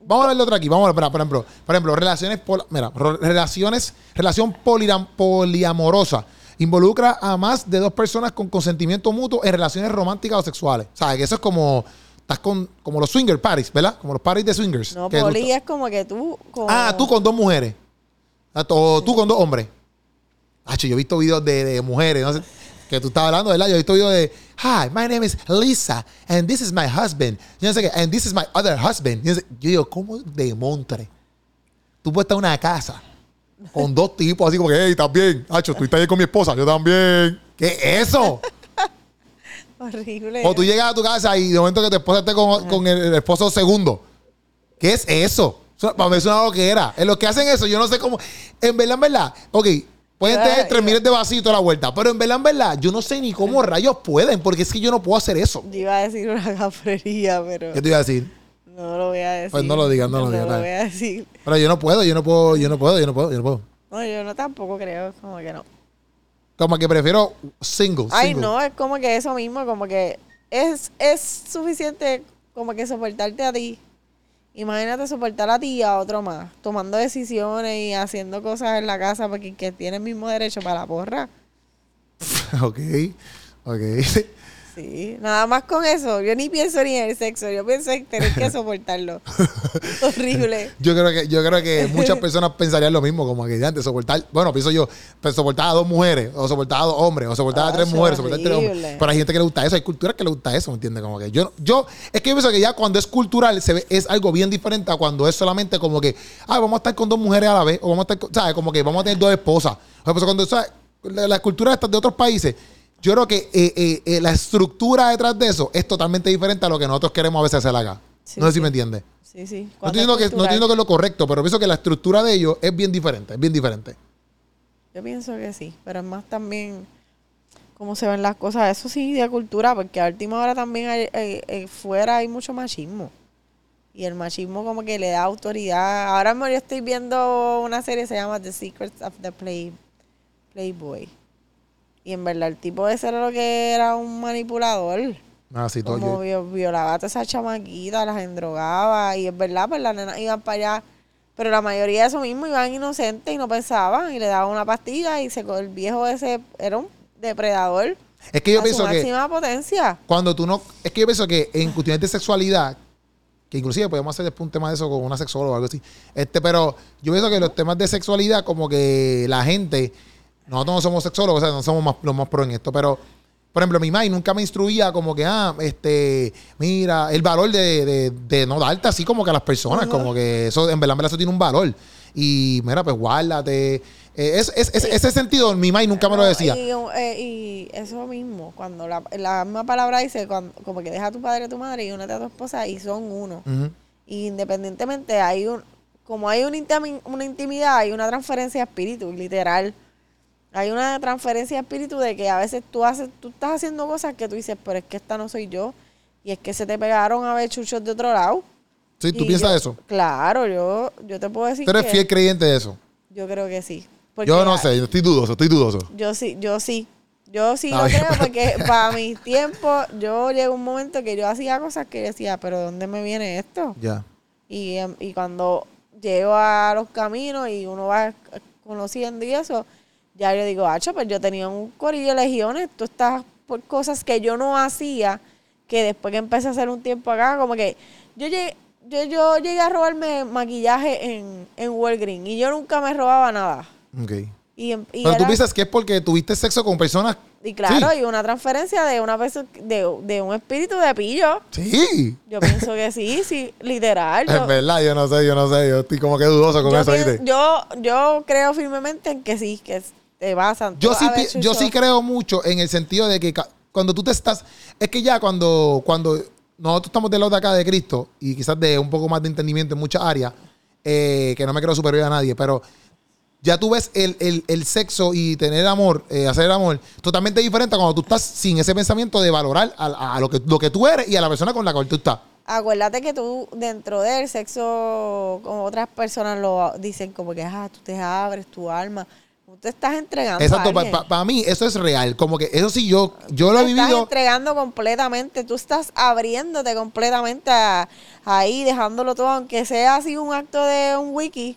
Speaker 1: Vamos a ver otra aquí. Vamos a ver, por ejemplo, por ejemplo, relaciones, pol- mira, relaciones, relación poliram- poliamorosa. Involucra a más de dos personas con consentimiento mutuo en relaciones románticas o sexuales. ¿Sabes? Que eso es como. Estás con. Como los swinger parties, ¿verdad? Como los parties de swingers.
Speaker 2: No,
Speaker 1: que tú-
Speaker 2: poli es como que tú... Como,
Speaker 1: Ah, tú con dos mujeres. Ah, O tú con dos hombres. Hacho, yo he visto videos de, de mujeres, no sé, que tú estabas hablando, ¿verdad? Yo he visto videos de, Hi, my name is Lisa, and this is my husband. Yo no sé qué, and this is my other husband. Yo, no sé- yo digo, ¿cómo de montre? Tú puedes estar en una casa con dos tipos así como que, hey, ¿estás bien? Hacho, tú estás ahí con mi esposa, yo también. ¿Qué es eso?
Speaker 2: Horrible.
Speaker 1: O tú llegas a tu casa y de momento que tu esposa esté con, con el, el esposo segundo. ¿Qué es eso? Eso Para mí es una loquera. En los que hacen eso, yo no sé cómo. En verdad, en verdad, ok, pueden tener tres miles de vasitos a la vuelta, pero en verdad, en verdad, yo no sé ni cómo rayos pueden, porque es que yo no puedo hacer eso.
Speaker 2: Yo iba a decir una cafrería, pero
Speaker 1: ¿Qué te iba a decir?
Speaker 2: no lo voy a decir.
Speaker 1: Pues no lo digas, no lo
Speaker 2: No
Speaker 1: digas,
Speaker 2: lo
Speaker 1: dale.
Speaker 2: voy a decir.
Speaker 1: Pero yo no puedo, yo no puedo, yo no puedo, yo no puedo, yo no puedo.
Speaker 2: No, yo no tampoco creo, como que no.
Speaker 1: Como que prefiero single.
Speaker 2: Ay,
Speaker 1: single.
Speaker 2: no, es como que eso mismo, como que es, es suficiente como que soportarte a ti. Imagínate soportar a ti y a otro más, tomando decisiones y haciendo cosas en la casa porque que tiene el mismo derecho para la porra.
Speaker 1: ok, ok.
Speaker 2: Sí, nada más con eso. Yo ni pienso ni en el sexo, yo pienso en tener que soportarlo. Horrible.
Speaker 1: Yo creo que, yo creo que muchas personas pensarían lo mismo, como que antes soportar, bueno, pienso yo, pues, soportar a dos mujeres, o soportar a dos hombres, o soportar a tres mujeres,
Speaker 2: es
Speaker 1: soportar a tres hombres.
Speaker 2: horrible.
Speaker 1: Pero hay gente que le gusta eso, hay culturas que le gusta eso, ¿me entiendes? Como que yo, yo, es que yo pienso que ya cuando es cultural se ve, es algo bien diferente a cuando es solamente como que, ah, vamos a estar con dos mujeres a la vez, o vamos a estar, con- ¿sabes? Como que vamos a tener dos esposas. O sea, pues, cuando, ¿sabes? La, la cultura estas de otros países, yo creo que eh, eh, eh, la estructura detrás de eso es totalmente diferente a lo que nosotros queremos a veces hacer acá.
Speaker 2: Sí,
Speaker 1: no sé si
Speaker 2: sí.
Speaker 1: me entiendes.
Speaker 2: Sí, sí.
Speaker 1: No estoy, que, no estoy diciendo que es lo correcto, pero pienso que la estructura de ellos es bien diferente, es bien diferente.
Speaker 2: Yo pienso que sí, pero es más también cómo se ven las cosas. Eso sí, de cultura, porque a última hora también hay, hay- hay- fuera hay mucho machismo. Y el machismo como que le da autoridad. Ahora mismo yo estoy viendo una serie que se llama The Secrets of the Play, Playboy. Y en verdad el tipo ese era lo que era un manipulador.
Speaker 1: Ah, sí, todo.
Speaker 2: Como
Speaker 1: yo-
Speaker 2: violaba a todas esas chamaquitas, las endrogaba. Y es verdad, pues las nenas iban para allá. Pero la mayoría de eso mismo iban inocentes y no pensaban. Y le daban una pastilla y se, el viejo ese era un depredador.
Speaker 1: es que yo
Speaker 2: a
Speaker 1: pienso
Speaker 2: su
Speaker 1: que
Speaker 2: máxima potencia.
Speaker 1: cuando tú no. Es que yo pienso que en cuestiones de sexualidad, que inclusive podemos hacer después un tema de eso con una sexóloga o algo así. Este, pero yo pienso que los temas de sexualidad, como que la gente. Nosotros no somos sexólogos, o sea, no somos más, los más pro en esto, pero. Por ejemplo, mi mamá nunca me instruía como que, ah, este, mira, el valor de, de, de no darte así como que a las personas, como que eso, en verdad, en verdad, eso tiene un valor. y mira, pues guárdate. Eh, es- es- es- ese sentido mi mamá nunca me lo decía.
Speaker 2: Y, eh, y eso mismo, cuando la, la misma palabra dice, cuando, como que deja a tu padre a tu madre y únete a tu esposa y son uno. Y independientemente, hay un, como hay una, una intimidad, hay una transferencia de espíritu, literal. Hay una transferencia de espíritu de que a veces tú haces, tú estás haciendo cosas que tú dices, pero es que esta no soy yo. Y es que se te pegaron a ver chuchos de otro lado.
Speaker 1: Sí, ¿tú
Speaker 2: Y
Speaker 1: piensas
Speaker 2: yo-
Speaker 1: eso?
Speaker 2: Claro, yo, yo te puedo decir
Speaker 1: ¿Tú eres
Speaker 2: que
Speaker 1: fiel creyente de eso?
Speaker 2: yo creo que sí. Porque
Speaker 1: Yo no
Speaker 2: a-
Speaker 1: sé, yo estoy dudoso, estoy dudoso.
Speaker 2: Yo sí, yo sí. Yo sí lo
Speaker 1: bien,
Speaker 2: creo porque para mis tiempos, yo llegó un momento que yo hacía cosas que decía, pero ¿de dónde me viene esto?
Speaker 1: Ya.
Speaker 2: Y, em, y cuando llego a los caminos y uno va conociendo y eso, ya yo digo, hacho, pues yo tenía un corillo de legiones, tú estás por cosas que yo no hacía, que después que empecé a hacer un tiempo acá, como que yo llegué, yo, yo llegué a robarme maquillaje en, en Walgreens y yo nunca me robaba nada.
Speaker 1: Ok.
Speaker 2: Y, em- y
Speaker 1: Pero tú
Speaker 2: era-
Speaker 1: piensas que es porque tuviste sexo con personas.
Speaker 2: y claro,
Speaker 1: Sí.
Speaker 2: y una transferencia de una persona, de, de un espíritu de pillo.
Speaker 1: Sí.
Speaker 2: Yo pienso que sí, sí, literal. Yo,
Speaker 1: Es verdad, yo no sé, yo no sé. Yo estoy como que dudoso con
Speaker 2: yo,
Speaker 1: eso,
Speaker 2: pien-
Speaker 1: ¿viste?
Speaker 2: yo, yo creo firmemente en que sí, que te basan.
Speaker 1: Yo sí,
Speaker 2: a ver,
Speaker 1: yo sí creo mucho en el sentido de que cuando tú te estás. Es que ya cuando, cuando nosotros estamos del lado de acá de Cristo y quizás de un poco más de entendimiento en muchas áreas, eh, que no me creo superior a nadie, pero ya tú ves el, el- el sexo y tener amor, eh, hacer el amor, totalmente diferente a cuando tú estás sin ese pensamiento de valorar a, a lo, que, lo que tú eres y a la persona con la cual tú estás.
Speaker 2: Acuérdate que tú, dentro del sexo, como otras personas lo dicen, como que, ah, tú te abres tu alma. Tú te estás entregando.
Speaker 1: Exacto, para mí eso es real. Como que eso sí, yo, yo lo he
Speaker 2: Te estás
Speaker 1: vivido.
Speaker 2: entregando completamente, tú estás abriéndote completamente a- ahí, dejándolo todo, aunque sea así un acto de un wiki.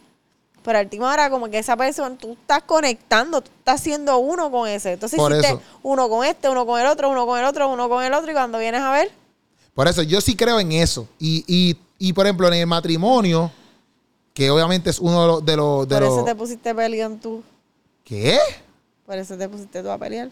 Speaker 2: Pero al última hora, como que esa persona, tú estás conectando, tú estás siendo uno con ese. Entonces
Speaker 1: Por
Speaker 2: hiciste
Speaker 1: eso.
Speaker 2: uno con este, uno con el otro, uno con el otro, uno con el otro, y cuando vienes a ver,
Speaker 1: Por eso yo sí creo en eso. Y, y, y por ejemplo, en el matrimonio, que obviamente es uno de los... De los, de
Speaker 2: por eso
Speaker 1: los-
Speaker 2: te pusiste peleón tú.
Speaker 1: ¿Qué?
Speaker 2: Por eso te pusiste tú a pelear.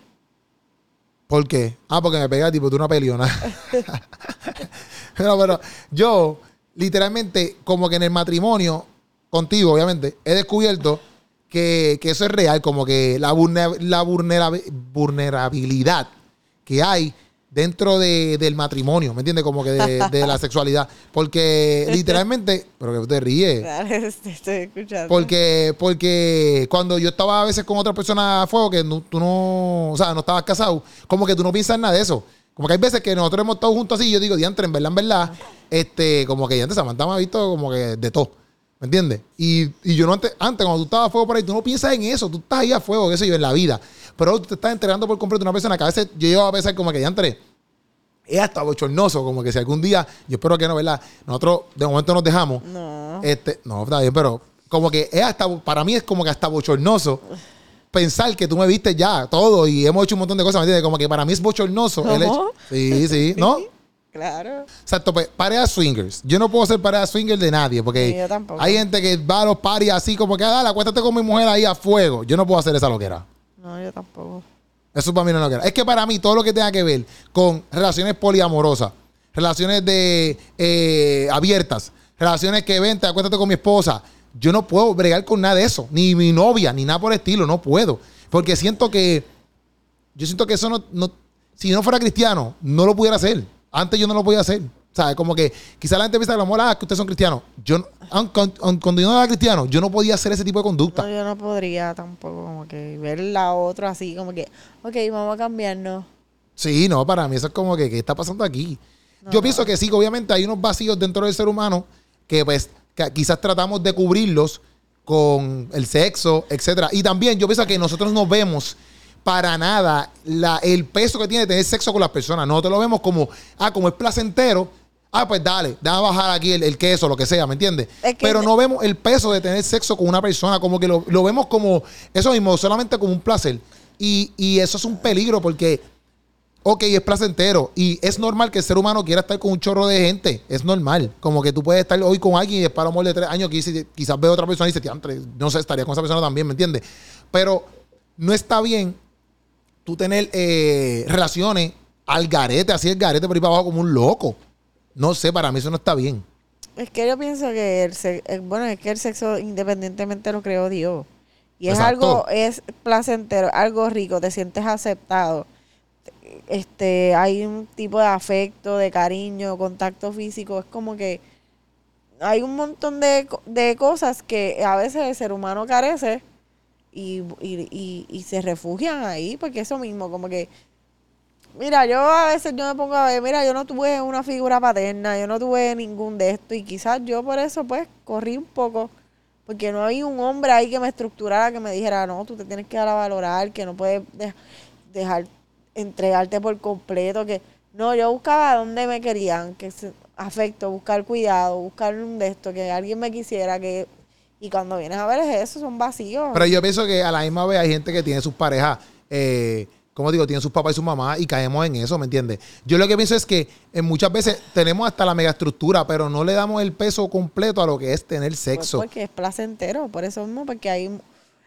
Speaker 1: ¿Por qué? Ah, porque me pega tipo tú una peleona. pero, pero yo, literalmente, como que en el matrimonio, contigo, obviamente, he descubierto que, que eso es real, como que la, vulne- la vulnerabi- vulnerabilidad que hay dentro de- del matrimonio, ¿me entiendes? Como que de, de la sexualidad. Porque literalmente, pero que te ríes.
Speaker 2: Te estoy escuchando.
Speaker 1: Porque, porque cuando yo estaba a veces con otra persona a fuego que no- tú no, o sea, no estabas casado, como que tú no piensas en nada de eso. Como que hay veces que nosotros hemos estado juntos así y yo digo, diantre, en verdad, en verdad, este, como que antes Samantha me ha visto como que de todo. ¿Me entiendes? Y, y yo no antes, antes, cuando tú estabas a fuego por ahí, tú no piensas en eso, tú estás ahí a fuego, qué sé yo, en la vida. Pero tú te estás entregando por completo una persona que a veces yo llego a pensar como que diantre, es hasta bochornoso, como que si algún día, yo espero que no, ¿verdad? Nosotros de momento nos dejamos.
Speaker 2: No.
Speaker 1: Este, no, está bien, pero como que es hasta, para mí es como que hasta bochornoso pensar que tú me viste ya todo y hemos hecho un montón de cosas, ¿me entiendes? Como que para mí es bochornoso el
Speaker 2: ¿Cómo?
Speaker 1: hecho. Sí, sí, ¿no?
Speaker 2: Claro.
Speaker 1: Exacto, pues pareja swingers. Yo no puedo ser pareja swinger de nadie porque
Speaker 2: Sí,
Speaker 1: hay gente que va a los paris así como que, dale, acuéstate con mi mujer ahí a fuego. Yo no puedo hacer esa loquera.
Speaker 2: No, yo tampoco.
Speaker 1: Eso para mí no es loquera. Es que para mí todo lo que tenga que ver con relaciones poliamorosas, relaciones de eh, abiertas, relaciones que vente, acuéstate con mi esposa, yo no puedo bregar con nada de eso. Ni mi novia, ni nada por el estilo. No puedo. Porque siento que, yo siento que eso no, no si no fuera cristiano, no lo pudiera hacer. Antes yo no lo podía hacer. Sea, como que quizá la gente piensa que lo ah, que ustedes son cristianos. Yo, aunque, aunque cuando yo no era cristiano, yo no podía hacer ese tipo de conducta.
Speaker 2: No, yo no podría tampoco como que ver la otra así, como que, ok, vamos a cambiarnos.
Speaker 1: Sí, no, para mí eso es como que, ¿qué está pasando aquí? Yo pienso que sí, que obviamente hay unos vacíos dentro del ser humano que pues que quizás tratamos de cubrirlos con el sexo, etcétera. Y también yo pienso que nosotros no vemos para nada la, el peso que tiene tener sexo con las personas. Nosotros lo vemos como, ah, como es placentero, ah, pues dale, déjame bajar aquí el, el queso, lo que sea, ¿me entiendes?
Speaker 2: Es que-
Speaker 1: Pero no vemos el peso de tener sexo con una persona, como que lo, lo vemos como, eso mismo, solamente como un placer. Y, y eso es un peligro porque ok, es placentero. Y es normal que el ser humano quiera estar con un chorro de gente. Es normal. Como que tú puedes estar hoy con alguien y después a lo de tres años quizás, quizás ve a otra persona y dice, "Diantre, no sé, estaría con esa persona también, ¿me entiendes? Pero no está bien tú tener eh, relaciones al garete, así el garete por ahí para abajo como un loco. No sé, para mí eso no está bien.
Speaker 2: Es que yo pienso que el bueno, es que el sexo independientemente lo creó Dios. Y es
Speaker 1: Exacto.
Speaker 2: algo, es placentero, algo rico, te sientes aceptado. Este, hay un tipo de afecto, de cariño, contacto físico, es como que hay un montón de, de cosas que a veces el ser humano carece y, y, y, se refugian ahí, porque eso mismo, como que Mira, yo a veces yo me pongo a ver, mira, yo no tuve una figura paterna, yo no tuve ningún de esto y quizás yo por eso pues corrí un poco, porque no había un hombre ahí que me estructurara, que me dijera, no, tú te tienes que dar a valorar, que no puedes de- dejar entregarte por completo, que no, yo buscaba dónde me querían, que se- afecto, buscar cuidado, buscar un de esto, que alguien me quisiera, que y cuando vienes a ver es eso, son vacíos.
Speaker 1: Pero yo pienso que a la misma vez hay gente que tiene sus parejas, eh, como digo, tienen sus papás y sus mamás y caemos en eso, ¿me entiendes? Yo lo que pienso es que eh, muchas veces tenemos hasta la megaestructura, pero no le damos el peso completo a lo que es tener
Speaker 2: Pues
Speaker 1: sexo.
Speaker 2: porque es placentero, por eso mismo, porque hay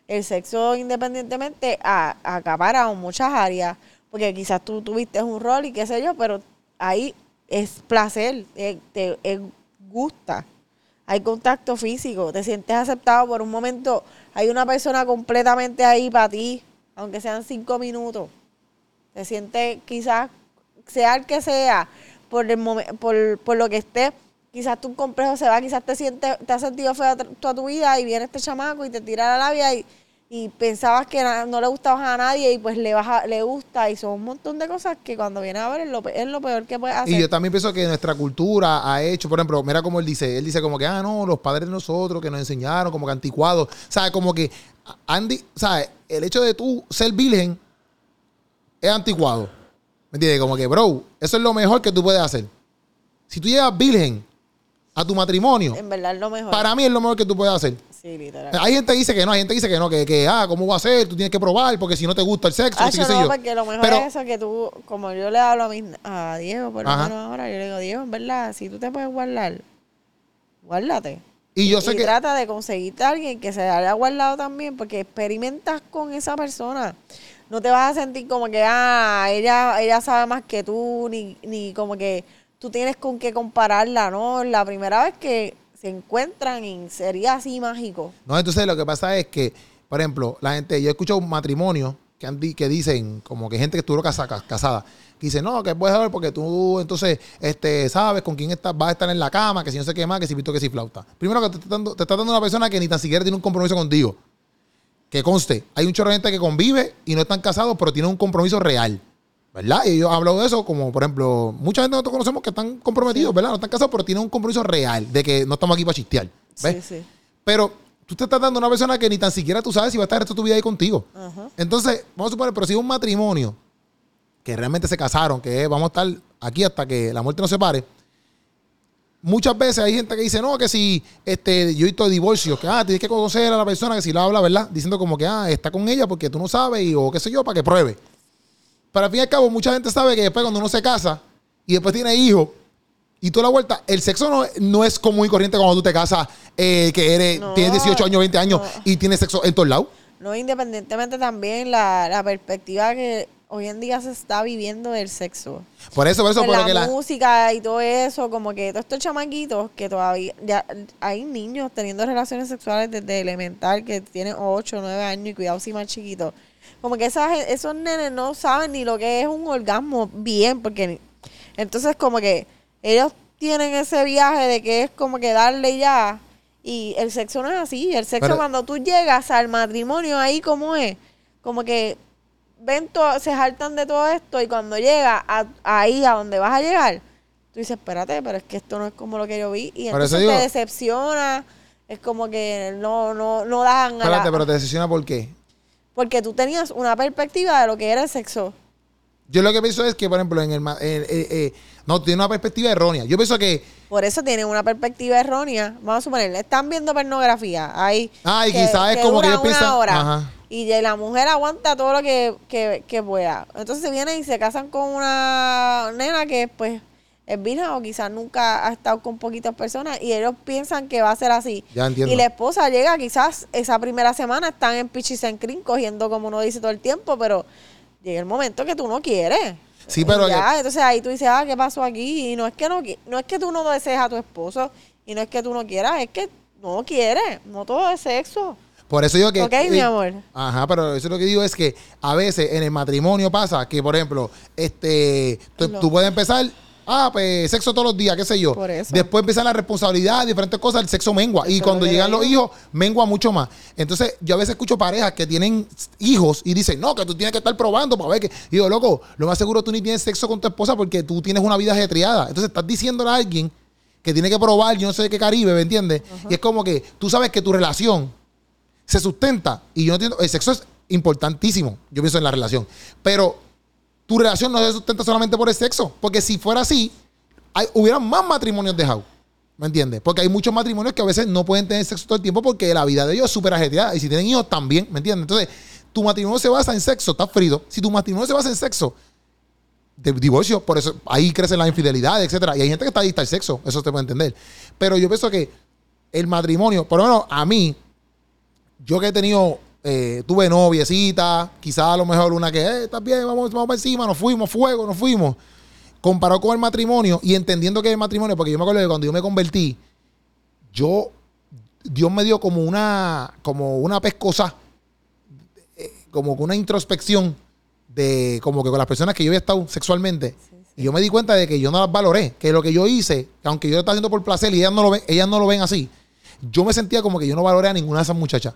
Speaker 2: el sexo independientemente a, acapara muchas áreas, porque quizás tú tuviste un rol y qué sé yo, pero ahí es placer, eh, te eh, gusta, hay contacto físico, te sientes aceptado por un momento, hay una persona completamente ahí para ti, aunque sean cinco minutos, te sientes quizás, sea el que sea, por, el momen- por, por lo que esté, quizás tu complejo se va, quizás te sientes, te has sentido tr- toda tu vida y viene este chamaco y te tira la labia y, y pensabas que no le gustabas a nadie y pues le baja, le gusta y son un montón de cosas que cuando viene a ver es lo, pe- es lo peor que puedes hacer.
Speaker 1: Y yo también pienso que nuestra cultura ha hecho, por ejemplo, mira como él dice, él dice como que, ah, no, los padres de nosotros que nos enseñaron, como que anticuados, ¿sabes? Como que, Andy, ¿sabes? El hecho de tú ser virgen es anticuado. ¿Me entiendes? Como que, bro, eso es lo mejor que tú puedes hacer. Si tú llegas virgen a tu matrimonio,
Speaker 2: en verdad es lo mejor.
Speaker 1: para mí es lo mejor que tú puedes hacer.
Speaker 2: Sí, literal.
Speaker 1: Hay gente que dice que no, hay gente que dice que no, que, que, ah, ¿cómo va a ser? Tú tienes que probar, porque si no te gusta el sexo,
Speaker 2: Ah,
Speaker 1: sé
Speaker 2: no,
Speaker 1: yo.
Speaker 2: porque lo mejor
Speaker 1: Pero-
Speaker 2: es eso que tú, como yo le hablo a, mi, a Diego, por lo menos ahora, yo le digo, Diego, en verdad, si tú te puedes guardar, guárdate.
Speaker 1: Y yo sé
Speaker 2: y
Speaker 1: que...
Speaker 2: trata de conseguirte a alguien que se haya guardado también, porque experimentas con esa persona. No te vas a sentir como que, ah, ella, ella sabe más que tú, ni, ni como que tú tienes con qué compararla, ¿no? La primera vez que se encuentran y sería así mágico.
Speaker 1: No, entonces lo que pasa es que, por ejemplo, la gente, yo he escuchado un matrimonio que, han que dicen, como que gente que estuvo casa- ca- casada, que dice, no, que puedes saber porque tú entonces este, sabes con quién estás, vas a estar en la cama, que si no sé qué más, que si pito, que si flauta. Primero que te está dando, te está dando una persona que ni tan siquiera tiene un compromiso contigo. Que conste, hay un chorro de gente que convive y no están casados, pero tienen un compromiso real. ¿Verdad? Y yo hablo de eso como, por ejemplo, mucha gente nosotros conocemos que están comprometidos, ¿verdad? No están casados, pero tienen un compromiso real de que no estamos aquí para chistear. ¿Ves?
Speaker 2: Sí, sí.
Speaker 1: Pero tú te estás dando a una persona que ni tan siquiera tú sabes si va a estar el resto de tu vida ahí contigo.
Speaker 2: Ajá.
Speaker 1: Entonces, vamos a suponer, pero si es un matrimonio que realmente se casaron, que vamos a estar aquí hasta que la muerte nos separe, muchas veces hay gente que dice, no, que si este, yo he visto divorcios, que ah, tienes que conocer a la persona que si la habla, ¿verdad? Diciendo como que ah, está con ella porque tú no sabes y, o qué sé yo, para que pruebe. Pero al fin y al cabo, mucha gente sabe que después cuando uno se casa y después tiene hijos y toda la vuelta, el sexo no, no es común y corriente cuando tú te casas, eh, que eres,
Speaker 2: No,
Speaker 1: tienes 18 años, 20 años
Speaker 2: no.
Speaker 1: y tienes sexo en todos lados.
Speaker 2: No, independientemente también la, la perspectiva que hoy en día se está viviendo del sexo.
Speaker 1: Por eso, por eso,
Speaker 2: Pues
Speaker 1: por
Speaker 2: la
Speaker 1: que la,
Speaker 2: música y todo eso, como que todos estos chamaquitos que todavía ya hay niños teniendo relaciones sexuales desde elemental que tienen 8 o 9 años y cuidado si más chiquitos. Como que esas, esos nenes no saben ni lo que es un orgasmo bien, porque entonces como que ellos tienen ese viaje de que es como que darle ya y el sexo no es así, el sexo
Speaker 1: Pero-
Speaker 2: cuando tú llegas al matrimonio ahí como es, como que ven todo, se hartan de todo esto y cuando llega a- ahí a donde vas a llegar, tú dices, espérate, pero es que esto no es como lo que yo vi y entonces
Speaker 1: digo-
Speaker 2: te decepciona, es como que no no no dan a la-
Speaker 1: Espérate, pero te decisiona por qué.
Speaker 2: Porque tú tenías una perspectiva de lo que era el sexo.
Speaker 1: Yo lo que pienso es que, por ejemplo, en el, eh, eh, eh, no tiene una perspectiva errónea. Yo pienso que,
Speaker 2: Por eso tienen una perspectiva errónea. Vamos a suponer, están viendo pornografía ahí.
Speaker 1: Ay, quizás es como que ellos piensan-
Speaker 2: hora.
Speaker 1: ajá.
Speaker 2: Y la mujer aguanta todo lo que, que, que pueda. Entonces vienen y se casan con una nena que pues es virgen o quizás nunca ha estado con poquitas personas y ellos piensan que va a ser así.
Speaker 1: Ya entiendo.
Speaker 2: Y la esposa llega quizás esa primera semana están en pichis en crin cogiendo como uno dice todo el tiempo, pero llega el momento que tú no quieres.
Speaker 1: Sí, pero
Speaker 2: ya,
Speaker 1: que-
Speaker 2: entonces ahí tú dices, ah, ¿qué pasó aquí? Y no es que no, no es que tú no desees a tu esposo Y no es que tú no quieras, es que no quieres. No todo es sexo.
Speaker 1: Por eso digo que.
Speaker 2: ok, mi amor.
Speaker 1: Ajá, pero eso lo que digo es que a veces en el matrimonio pasa que, por ejemplo, este, tú,
Speaker 2: No.
Speaker 1: tú puedes empezar, ah, pues sexo todos los días, qué sé yo.
Speaker 2: Por eso.
Speaker 1: Después empieza la responsabilidad, diferentes cosas, el sexo mengua.
Speaker 2: Eso
Speaker 1: y cuando
Speaker 2: lo
Speaker 1: llegan los hijos, mengua mucho más. Entonces, yo a veces escucho parejas que tienen hijos y dicen, no, que tú tienes que estar probando para ver que. Y digo, loco, lo más seguro tú ni tienes sexo con tu esposa porque tú tienes una vida ajetreada. Entonces, estás diciéndole a alguien que tiene que probar, yo no sé de qué Caribe, ¿me entiendes? Y es como que tú sabes que tu relación se sustenta. Y yo no entiendo, el sexo es importantísimo, yo pienso en la relación. Pero tu relación no se sustenta solamente por el sexo. Porque si fuera así, hay, hubieran más matrimonios dejados. ¿Me entiendes? Porque hay muchos matrimonios que a veces no pueden tener sexo todo el tiempo porque la vida de ellos es súper ajetreada. Y si tienen hijos también, ¿me entiendes? Entonces, tu matrimonio se basa en sexo, está frito. Si tu matrimonio se basa en sexo, divorcio, por eso ahí crecen las infidelidades, etcétera. Y hay gente que está adicta al sexo, eso se puede entender. Pero yo pienso que el matrimonio, por lo menos a mí, yo que he tenido, eh, tuve noviecita, quizás a lo mejor una que, eh, está bien, vamos, vamos para encima, nos fuimos, fuego, nos fuimos. Comparado con el matrimonio y entendiendo que el matrimonio, porque yo me acuerdo que cuando yo me convertí, yo, Dios me dio como una, como una pescosa, eh, como una introspección de, como que con las personas que yo había estado sexualmente. Y yo me di cuenta de que yo no las valoré, que lo que yo hice, que aunque yo lo estaba haciendo por placer y ellas no lo ven, ellas no lo ven así, yo me sentía como que yo no valoré a ninguna de esas muchachas.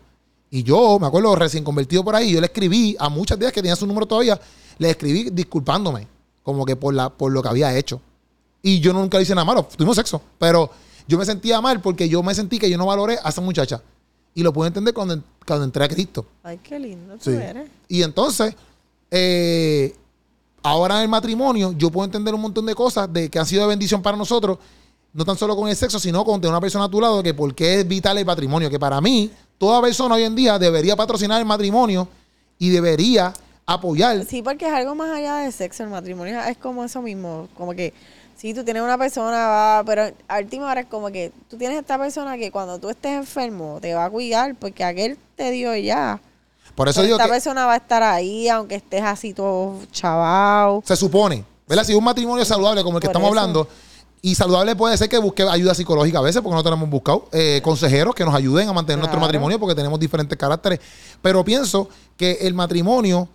Speaker 1: Y yo, me acuerdo, recién convertido por ahí, yo le escribí a muchas de ellas que tenían su número todavía, le escribí disculpándome, como que por, la, por lo que había hecho. Y yo nunca le hice nada malo, tuvimos sexo, pero yo me sentía mal porque yo me sentí que yo no valoré a esa muchacha. Y lo pude entender cuando, cuando entré a Cristo.
Speaker 2: Ay, qué lindo tú
Speaker 1: Sí.
Speaker 2: eres.
Speaker 1: Y entonces, eh, ahora en el matrimonio, yo puedo entender un montón de cosas de que han sido de bendición para nosotros, no tan solo con el sexo, sino con tener una persona a tu lado, que por qué es vital el matrimonio, que para mí, toda persona hoy en día debería patrocinar el matrimonio y debería apoyar.
Speaker 2: Sí, porque es algo más allá del sexo. El matrimonio es como eso mismo. Como que, si tú tienes una persona, va, pero a última hora es como que tú tienes esta persona que cuando tú estés enfermo te va a cuidar porque aquel te dio ya.
Speaker 1: Por eso
Speaker 2: Pero
Speaker 1: digo
Speaker 2: esta
Speaker 1: que
Speaker 2: persona va a estar ahí, aunque estés así todo chavao.
Speaker 1: se supone, ¿verdad? Si un matrimonio saludable como el que
Speaker 2: Por
Speaker 1: estamos
Speaker 2: eso.
Speaker 1: hablando, y saludable puede ser que busque ayuda psicológica a veces, porque no tenemos buscado eh, consejeros que nos ayuden a mantener nuestro matrimonio, porque tenemos diferentes caracteres. Pero pienso que el matrimonio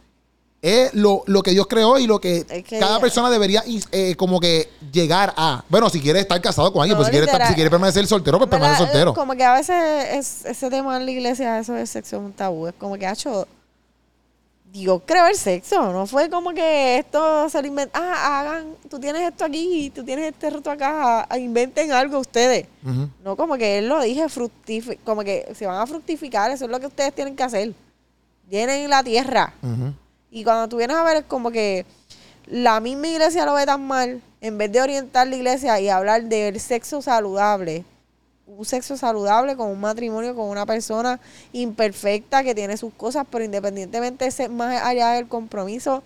Speaker 1: es lo, lo que Dios creó y lo que,
Speaker 2: Es que
Speaker 1: cada
Speaker 2: ya-
Speaker 1: persona debería eh, como que llegar a. Bueno, si quiere estar casado con alguien,
Speaker 2: No,
Speaker 1: pues si quiere, estar- si quiere permanecer soltero, pues permanece soltero.
Speaker 2: Como que a veces es, ese tema en la iglesia, eso del sexo es un tabú. Es como que ha hecho. Dios creó el sexo. No fue como que esto se lo inventó. Ah, hagan. Tú tienes esto aquí, tú tienes este reto acá. ah, Inventen algo ustedes. No como que él lo dije, como que se van a fructificar. Eso es lo que ustedes tienen que hacer. Llenen la tierra. Y cuando tú vienes a ver, es como que la misma iglesia lo ve tan mal, en vez de orientar la iglesia y hablar del sexo saludable, un sexo saludable con un matrimonio con una persona imperfecta que tiene sus cosas, pero independientemente ese más allá del compromiso,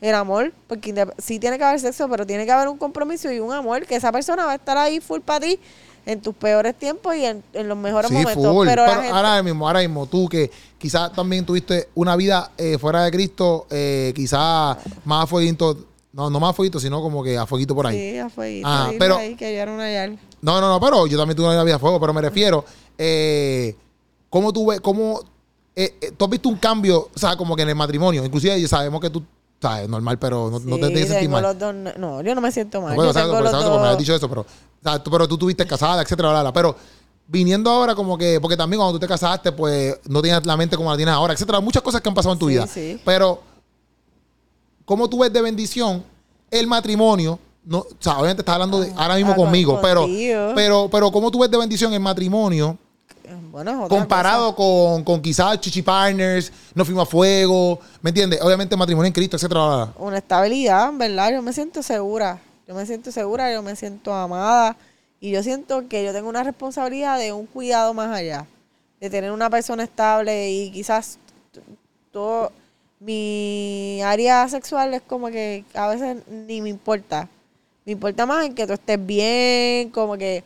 Speaker 2: el amor, porque sí tiene que haber sexo, pero tiene que haber un compromiso y un amor, que esa persona va a estar ahí full para ti en tus peores tiempos y en, en los mejores
Speaker 1: Sí,
Speaker 2: momentos.
Speaker 1: full.
Speaker 2: Pero,
Speaker 1: Pero
Speaker 2: gente-
Speaker 1: ahora mismo, ahora mismo, tú que quizás también tuviste una vida eh, fuera de Cristo, eh, quizás más fueguito, no, no más fueguito, sino como que a fueguito por ahí.
Speaker 2: Sí, a fueguito,
Speaker 1: Ah, pero-
Speaker 2: ahí que yo era una.
Speaker 1: No, no, no, pero yo también tuve una vida de fuego, pero me refiero, eh, ¿cómo tú ves, cómo, eh, eh, tú has visto un cambio, o sea, como que en el matrimonio, inclusive sabemos que tú, sabes, normal, pero no, no te
Speaker 2: Sí,
Speaker 1: tienes que sentir mal.
Speaker 2: los dos- no, yo no me siento mal.
Speaker 1: No, bueno,
Speaker 2: yo
Speaker 1: exacto,
Speaker 2: tengo
Speaker 1: porque,
Speaker 2: los
Speaker 1: me
Speaker 2: dos-
Speaker 1: dicho eso, pero, tú, pero tú tuviste casada, etcétera, bla, bla, pero viniendo ahora como que, porque también cuando tú te casaste, pues no tienes la mente como la tienes ahora, etcétera, muchas cosas que han pasado en tu
Speaker 2: Sí,
Speaker 1: vida.
Speaker 2: sí.
Speaker 1: Pero, ¿cómo tú ves de bendición el matrimonio? No, o sea, obviamente estás hablando de, ahora mismo
Speaker 2: ah, con-
Speaker 1: conmigo, pero, pero, pero, ¿cómo tú ves de bendición el matrimonio
Speaker 2: Bueno,
Speaker 1: comparado con, con quizás Chichi Partners, No Fuimos a Fuego, ¿me entiendes? Obviamente matrimonio en Cristo, etcétera.
Speaker 2: Una estabilidad, ¿verdad? Yo me siento segura. Yo me siento segura, yo me siento amada. Y yo siento que yo tengo una responsabilidad de un cuidado más allá. De tener una persona estable y quizás todo. Mi área sexual es como que a veces ni me importa. Me importa más en que tú estés bien, como que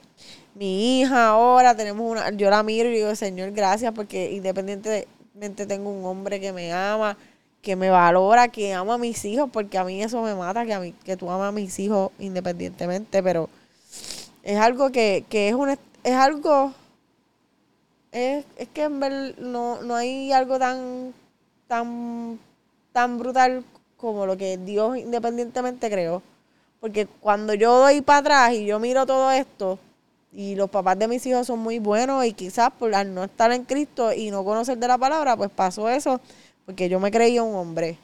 Speaker 2: mi hija ahora tenemos una, yo la miro y digo, Señor, gracias, porque independientemente tengo un hombre que me ama, que me valora, que ama a mis hijos, porque a mí eso me mata, que a mí, que tú amas a mis hijos independientemente, pero es algo que, que es una es algo. Es, es que en ver, no, no hay algo tan, tan, tan brutal como lo que Dios independientemente creó. Porque cuando yo doy para atrás y yo miro todo esto, y los papás de mis hijos son muy buenos, y quizás por al no estar en Cristo y no conocer de la palabra, pues pasó eso, porque yo me creía un hombre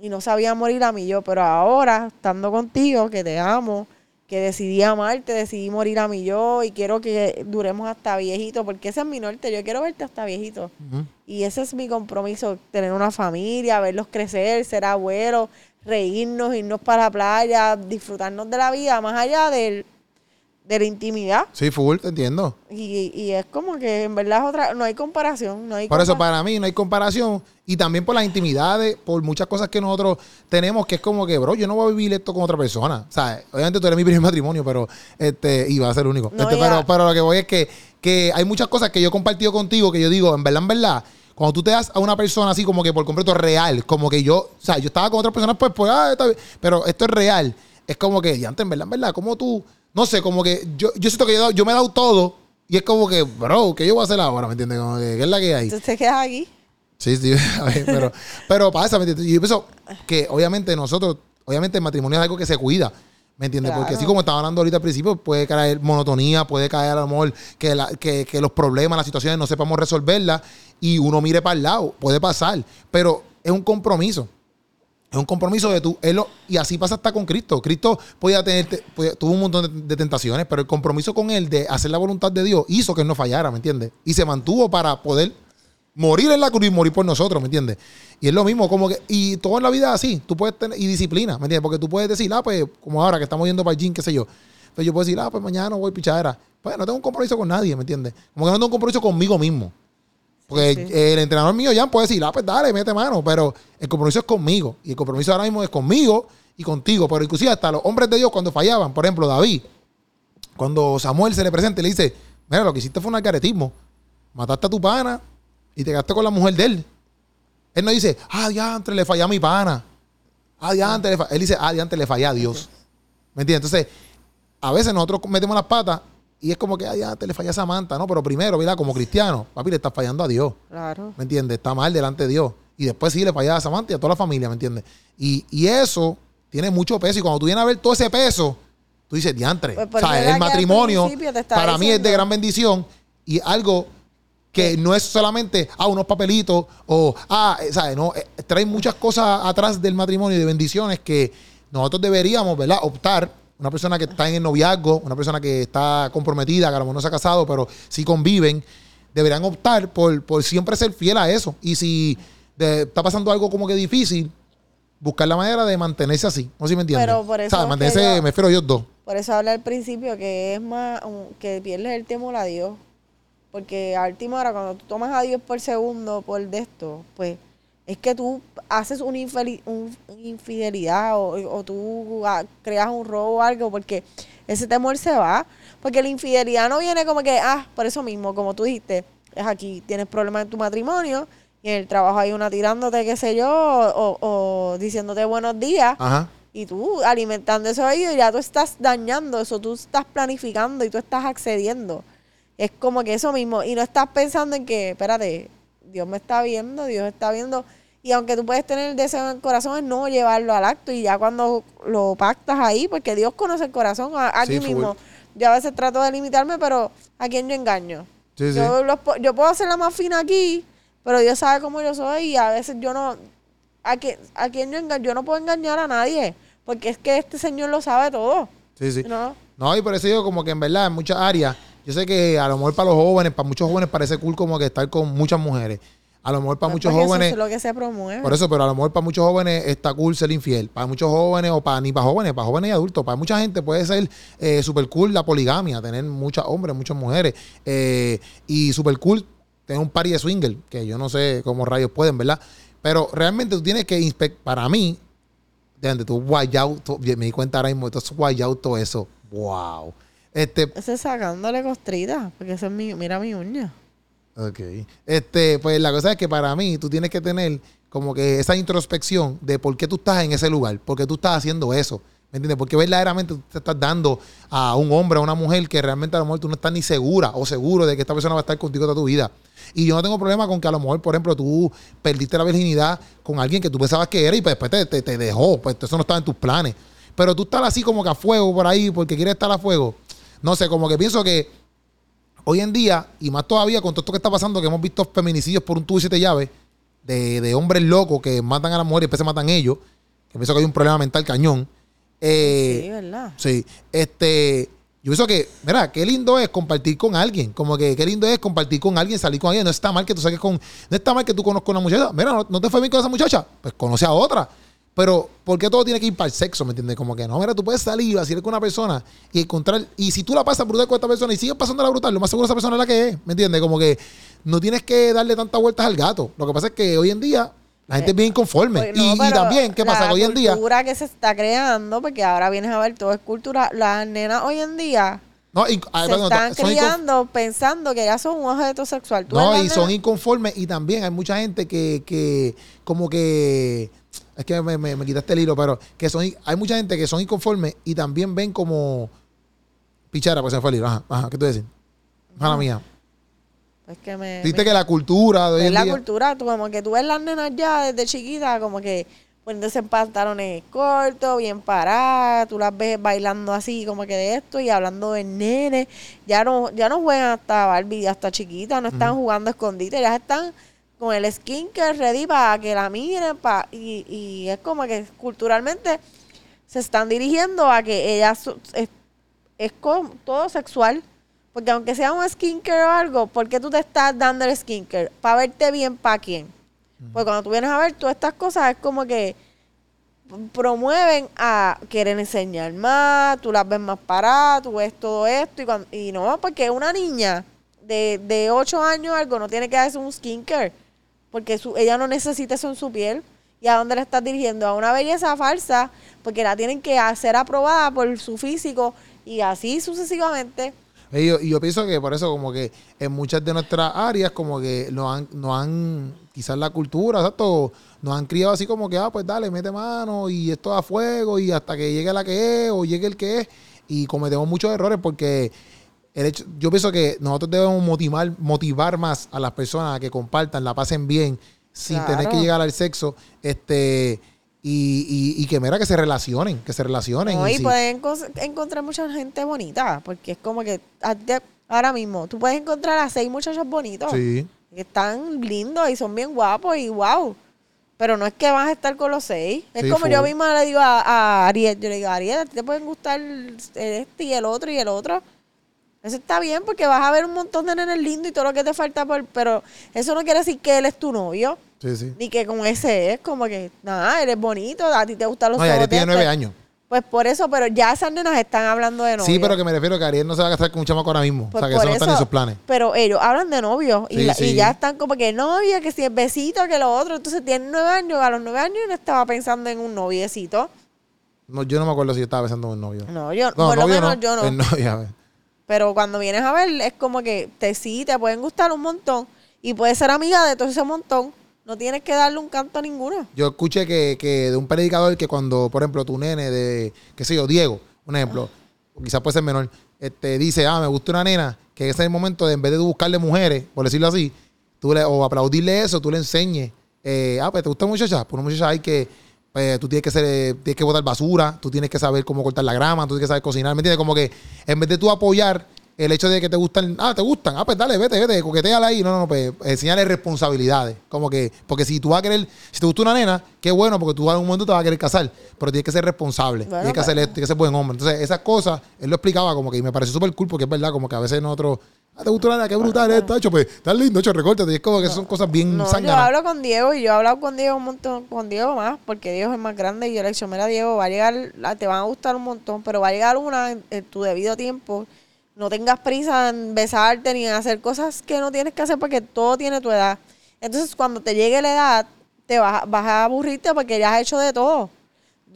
Speaker 2: y no sabía morir a mí yo, pero ahora, estando contigo, que te amo, que decidí amarte, decidí morir a mí yo y quiero que duremos hasta viejito, porque ese es mi norte, yo quiero verte hasta viejito. Y ese es mi compromiso, tener una familia, verlos crecer, ser abuelos, reírnos, irnos para la playa, disfrutarnos de la vida, más allá del, de la intimidad.
Speaker 1: Sí, full, te entiendo.
Speaker 2: Y, y es como que en verdad es otra, no hay comparación, no hay
Speaker 1: Por eso para mí no hay comparación y también por las intimidades, por muchas cosas que nosotros tenemos que es como que, bro, yo no voy a vivir esto con otra persona. O sea, obviamente tú eres mi primer matrimonio, pero este y va a ser el único.
Speaker 2: No,
Speaker 1: Este, pero, pero lo que voy es que, que hay muchas cosas que yo he compartido contigo que yo digo, en verdad, en verdad, cuando tú te das a una persona así como que por completo real, como que yo, o sea, yo estaba con otras personas, pues, pues, ah, está bien, pero esto es real. Es como que, ya antes, en verdad, en verdad, como tú, no sé, como que yo, yo siento que yo, yo me he dado todo y es como que, bro, ¿qué yo voy a hacer ahora? ¿Me entiendes? Como que, ¿qué es la que hay?
Speaker 2: Entonces te quedas aquí.
Speaker 1: Sí, sí, a ver, pero, pero pasa, ¿me entiendes? Y yo pienso que obviamente nosotros, obviamente el matrimonio es algo que se cuida, ¿me entiendes? Porque así como estaba hablando ahorita al principio, puede caer monotonía, puede caer a lo mejor que, la- que, que los problemas, las situaciones no sepamos resolverlas y uno mire para el lado, puede pasar, pero es un compromiso. Es un compromiso de tú, él lo- y así pasa hasta con Cristo. Cristo podía tener, podía- tuvo un montón de, de tentaciones, pero el compromiso con él de hacer la voluntad de Dios hizo que él no fallara, ¿me entiendes? Y se mantuvo para poder morir en la cruz y morir por nosotros, ¿me entiendes? Y es lo mismo, como que, y todo en la vida así, tú puedes tener, y disciplina, ¿me entiendes? Porque tú puedes decir, ah, pues, como ahora que estamos yendo para el gym, qué sé yo, pues yo puedo decir, ah, pues mañana no voy pichadera. Pues no tengo un compromiso con nadie, ¿me entiendes? Como que no tengo un compromiso conmigo mismo. Porque
Speaker 2: sí.
Speaker 1: el entrenador mío ya puede decir, ah, pues dale, mete mano, pero el compromiso es conmigo. Y el compromiso ahora mismo es conmigo y contigo. Pero inclusive hasta los hombres de Dios cuando fallaban, por ejemplo, David, cuando Samuel se le presenta y le dice, mira, lo que hiciste fue un algaretismo. Mataste a tu pana y te quedaste con la mujer de él. Él no dice, ah, diantre, le fallé a mi pana. Ah, diantre, le fa-". Él dice, ah, diantre, le fallé a Dios. ¿Me entiendes? Entonces, a veces nosotros metemos las patas y es como que, ah, diantre, le fallé a Samantha. No, pero primero, mira, como cristiano, papi, le estás fallando a Dios.
Speaker 2: Claro.
Speaker 1: ¿Me entiendes? Está mal delante de Dios. Y después sí le falla a Samantha y a toda la familia, ¿me entiendes? Y, y eso tiene mucho peso. Y cuando tú vienes a ver todo ese peso, tú dices, diantre.
Speaker 2: Pues
Speaker 1: o
Speaker 2: por eso
Speaker 1: sea, el matrimonio para mí es de gran bendición y algo que no es solamente, ah, unos papelitos o, ah, eh, ¿sabes? No, eh, trae muchas cosas atrás del matrimonio y de bendiciones que nosotros deberíamos, ¿verdad? Optar. Una persona que está en el noviazgo, una persona que está comprometida, que a lo mejor no se ha casado, pero sí conviven, deberían optar por, por siempre ser fiel a eso. Y si de- está pasando algo como que difícil, buscar la manera de mantenerse así. No sé si me entiendes.
Speaker 2: Pero por eso
Speaker 1: O sea, mantenerse,
Speaker 2: yo-
Speaker 1: me refiero a ellos dos.
Speaker 2: Por eso hablé al principio que es más que pierdes el temor a Dios. Porque a última hora, cuando tú tomas a Dios por segundo, por de esto, pues es que tú haces una un- infidelidad o, o tú creas un robo o algo, porque ese temor se va. Porque la infidelidad no viene como que, ah, por eso mismo, como tú dijiste, es aquí, tienes problemas en tu matrimonio y en el trabajo hay una tirándote, qué sé yo, o, o diciéndote buenos días.
Speaker 1: Ajá.
Speaker 2: Y tú alimentando ese oído, ya tú estás dañando eso, tú estás planificando y tú estás accediendo. Es como que eso mismo. Y no estás pensando en que, espérate, Dios me está viendo, Dios está viendo. Y aunque tú puedes tener el deseo en el corazón, es no llevarlo al acto. Y ya cuando lo pactas ahí, porque Dios conoce el corazón, aquí
Speaker 1: Sí,
Speaker 2: mismo. Yo a veces trato de limitarme, pero ¿a quién yo engaño?
Speaker 1: Sí, sí.
Speaker 2: Yo, los yo puedo hacer la más fina aquí, pero Dios sabe cómo yo soy y a veces yo no... ¿A quién, a quién yo engaño? Yo no puedo engañar a nadie, porque es que este Señor lo sabe todo.
Speaker 1: Sí, sí.
Speaker 2: ¿no?
Speaker 1: No, y por eso digo como que en verdad en muchas áreas, yo sé que a lo mejor para los jóvenes, para muchos jóvenes parece cool como que estar con muchas mujeres. A lo mejor para muchos
Speaker 2: Porque
Speaker 1: jóvenes,
Speaker 2: Eso es lo que se promueve.
Speaker 1: por eso, pero a lo mejor para muchos jóvenes está cool ser infiel. Para muchos jóvenes, o para ni para jóvenes, para jóvenes y adultos, para mucha gente puede ser eh, super cool la poligamia, tener muchos hombres, muchas mujeres. eh, y super cool tener un party de swinger, que yo no sé cómo rayos pueden, ¿verdad? Pero realmente tú tienes que inspectar, para mí, de donde tú guayao, me di cuenta ahora mismo, tú guayao todo eso. Wow. Este,
Speaker 2: Ese es sacándole costrita, porque ese es mi, mira mi uña.
Speaker 1: Ok. Este, pues la cosa es que para mí tú tienes que tener como que esa introspección de por qué tú estás en ese lugar, por qué tú estás haciendo eso. ¿Me entiendes? Porque verdaderamente tú te estás dando a un hombre, a una mujer que realmente a lo mejor tú no estás ni segura o seguro de que esta persona va a estar contigo toda tu vida. Y yo no tengo problema con que a lo mejor, por ejemplo, tú perdiste la virginidad con alguien que tú pensabas que era y pues después te, te- te dejó. Pues eso no estaba en tus planes. Pero tú estás así como que a fuego por ahí porque quieres estar a fuego. No sé, como que pienso que hoy en día, y más todavía con todo esto que está pasando, que hemos visto feminicidios por un tubo y siete llaves, de, de hombres locos que matan a las mujeres y después se matan ellos, que pienso que hay un problema mental cañón. Eh,
Speaker 2: sí, ¿verdad?
Speaker 1: Sí, este, yo pienso que, mira, qué lindo es compartir con alguien, como que qué lindo es compartir con alguien, salir con alguien, no está mal que tú saques con, no está mal que tú conozcas a una muchacha, mira, no, no te fue bien con esa muchacha, pues conoce a otra, pero ¿por qué todo tiene que ir para el sexo, me entiendes? Como que no, mira, tú puedes salir y vacilar con una persona y encontrar, y si tú la pasas brutal con esta persona y sigues pasándola brutal, lo más seguro esa persona es la que es, ¿me entiendes? Como que no tienes que darle tantas vueltas al gato, lo que pasa es que hoy en día la gente es bien inconforme,
Speaker 2: Pues
Speaker 1: y,
Speaker 2: no,
Speaker 1: y también, ¿qué pasa?
Speaker 2: la
Speaker 1: Que hoy en día...
Speaker 2: cultura que se está creando, porque ahora vienes a ver todo es cultura. Las nenas hoy en día
Speaker 1: No, ah,
Speaker 2: se
Speaker 1: perdón,
Speaker 2: están
Speaker 1: son
Speaker 2: criando pensando que ya son un objeto sexual. Tú
Speaker 1: No, y son inconformes y también hay mucha gente que, que como que, es que me, me- me quitaste el hilo, pero que son, hay mucha gente que son inconformes y también ven como, pichara, pues se fue el hilo, ajá, ajá, ¿qué tú decís? Mala mía.
Speaker 2: Es que me,
Speaker 1: Viste
Speaker 2: me-
Speaker 1: que la cultura de hoy
Speaker 2: es
Speaker 1: en
Speaker 2: la
Speaker 1: día-
Speaker 2: cultura, tú, como que tú ves las nenas ya desde chiquitas, como que poniéndose en pantalones cortos, bien paradas, tú las ves bailando así, como que de esto, y hablando de nene, ya no, ya no juegan hasta Barbie, hasta chiquitas, no están jugando a escondite, ya están con el skincare ready para que la miren, pa, y, y es como que culturalmente se están dirigiendo a que ellas su- es, es con- todo sexual. Porque aunque sea un skincare o algo, ¿por qué tú te estás dando el skincare? ¿Para verte bien para quién? Porque cuando tú vienes a ver todas estas cosas es como que promueven a querer enseñar más, tú las ves más paradas, tú ves todo esto y, cuan- y no, porque una niña de, de 8 años algo no tiene que darse un skincare, porque su, ella no necesita eso en su piel. ¿Y a dónde la estás dirigiendo? A una belleza falsa, porque la tienen que hacer aprobada por su físico y así sucesivamente.
Speaker 1: Y yo, y yo pienso que por eso como que en muchas de nuestras áreas como que nos han, nos han quizás la cultura, exacto, nos han criado así como que, ah, pues dale, mete mano y esto a fuego y hasta que llegue la que es o llegue el que es y cometemos muchos errores porque el hecho, yo pienso que nosotros debemos motivar, motivar más a las personas a que compartan, la pasen bien sin
Speaker 2: Claro.
Speaker 1: tener que llegar al sexo, este... Y, y, y que mira que se relacionen, que se relacionen.
Speaker 2: No,
Speaker 1: y
Speaker 2: y
Speaker 1: si-
Speaker 2: pueden encon- encontrar mucha gente bonita, porque es como que a ti te- ahora mismo tú puedes encontrar a seis muchachos bonitos
Speaker 1: sí.
Speaker 2: que están lindos y son bien guapos y wow. Pero no es que vas a estar con los seis. Es
Speaker 1: Sí,
Speaker 2: como yo misma le digo a, a Ariel, yo le digo, Ariel, a ti te pueden gustar este y el otro y el otro. Eso está bien porque vas a ver un montón de nenes lindos y todo lo que te falta por, pero eso no quiere decir que él es tu novio,
Speaker 1: Sí, sí.
Speaker 2: ni que con ese es como que, nada, eres bonito, a ti te gustan los
Speaker 1: No, y Ariel tiene
Speaker 2: este.
Speaker 1: nueve años.
Speaker 2: Pues por eso, pero ya esas nenas están hablando de novio.
Speaker 1: Sí, pero que me refiero que Ariel no se va a casar con un chamaco ahora mismo.
Speaker 2: Pues
Speaker 1: o sea, que eso no está en sus planes.
Speaker 2: Pero ellos hablan de novio y,
Speaker 1: Sí,
Speaker 2: ya están como que novio, que si es besito, que lo otro. Entonces tienen nueve años, a los nueve años no estaba pensando en un noviecito.
Speaker 1: No, yo no me acuerdo si yo estaba besando a un novio.
Speaker 2: No, yo,
Speaker 1: No,
Speaker 2: por lo menos
Speaker 1: no.
Speaker 2: yo no. Pero cuando vienes a ver, es como que te sí, te pueden gustar un montón y puedes ser amiga de todo ese montón. No tienes que darle un canto a ninguno.
Speaker 1: Yo escuché que, que de un predicador que cuando, por ejemplo, tu nene de, qué sé yo, Diego, un ejemplo, o quizás puede ser menor, este, dice, ah, me gusta una nena, que ese es el momento de en vez de buscarle mujeres, por decirlo así, tú le, o aplaudirle eso, tú le enseñes, eh, ah, pues te gusta muchacha, pues una muchacha hay que, pues tú tienes que ser, tienes que botar basura, tú tienes que saber cómo cortar la grama, tú tienes que saber cocinar, ¿me entiendes? Como que en vez de tú apoyar el hecho de que te gustan, ah, te gustan, ah, pues dale, vete, vete, coqueteala ahí. No, no, no, pues enseñarle responsabilidades. Como que, porque si tú vas a querer, si te gusta una nena, qué bueno, porque tú en algún momento te vas a querer casar, pero tienes que ser responsable,
Speaker 2: Bueno,
Speaker 1: tienes que hacer
Speaker 2: pues.
Speaker 1: esto, tienes que ser buen hombre. Entonces, esas cosas, él lo explicaba como que y me pareció súper cool, porque es verdad, como que a veces nosotros, ah, te gusta una nena, qué brutal es, tacho, pues, está lindo, hecho, recórtate. Y es como que son cosas bien
Speaker 2: No, yo hablo con Diego y yo he hablado con Diego un montón, con Diego más, porque Diego es más grande y yo le he dicho, mira Diego, va a llegar, la- te van a gustar un montón, pero va a llegar una en, en tu debido tiempo. No tengas prisa en besarte ni en hacer cosas que no tienes que hacer porque todo tiene tu edad. Entonces cuando te llegue la edad, te vas, vas a aburrirte porque ya has hecho de todo.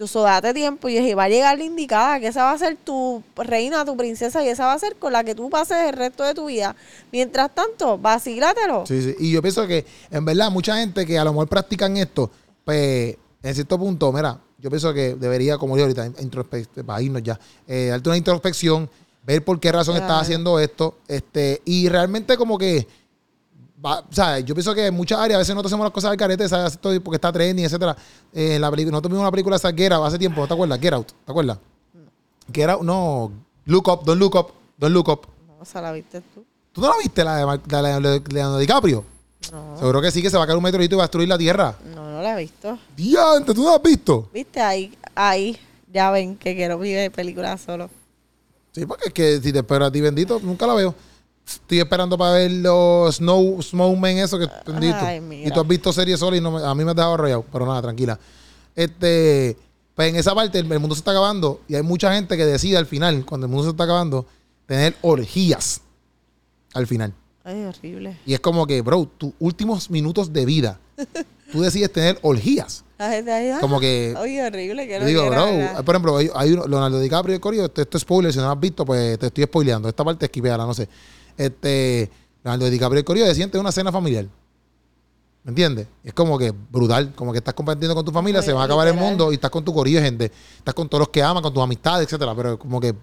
Speaker 2: Entonces date tiempo y va a llegar la indicada, que esa va a ser tu reina, tu princesa y esa va a ser con la que tú pases el resto de tu vida. Mientras tanto, vacílatelo.
Speaker 1: Sí, sí. Y yo pienso que, en verdad, mucha gente que a lo mejor practican esto, pues, en cierto punto, mira, yo pienso que debería, como yo ahorita, introspección, para irnos ya, eh, darte una introspección, ver por qué razón estás
Speaker 2: Claro.
Speaker 1: haciendo esto, este, y realmente como que, va- o sea, yo pienso que en muchas áreas a veces nosotros hacemos las cosas al carete, ¿sabes? Esto porque está trending, etcétera. Eh, la película, nosotros vimos una película esa Get Out hace tiempo, ¿no te acuerdas? Get Out, ¿te acuerdas? Get Out, no, Look Up, Don't Look Up, Don't Look Up.
Speaker 2: No, o sea, la viste tú.
Speaker 1: ¿Tú no la viste, la de, Mar- la de Leonardo DiCaprio?
Speaker 2: No,
Speaker 1: Seguro que sí, que se va a caer un meteorito y va a destruir la Tierra.
Speaker 2: no, no la he visto.
Speaker 1: Diante, ¿tú no la has visto?
Speaker 2: ¿Viste? Ahí, ahí, ya ven que quiero ver películas solo.
Speaker 1: Sí, porque es que si te espero a ti, bendito, nunca la veo. Estoy esperando para ver los Snow, Snowmen, eso que bendito.
Speaker 2: Ay, mira.
Speaker 1: Y tú has visto series sola y no me- a mí me has dejado arrollado. Pero nada, tranquila. Este, pues en esa parte el, el mundo se está acabando y hay mucha gente que decide al final, cuando el mundo se está acabando, tener orgías al final.
Speaker 2: Ay, horrible.
Speaker 1: Y es como que, bro, tus últimos minutos de vida, tú decides tener orgías. Como que
Speaker 2: Ay, horrible. Que
Speaker 1: digo, bro, por ejemplo, hay, hay uno, Leonardo DiCaprio y Corio, esto, esto es spoiler, si no lo has visto, pues te estoy spoileando. Esta parte esquipeala, no sé. Este, Leonardo DiCaprio y el Corio se siente una cena familiar. ¿Me entiendes? Es como que brutal, como que estás compartiendo con tu familia, se va a acabar el mundo y estás con tu corillo gente, estás con todos los que aman, con tus amistades, etcétera, pero como que,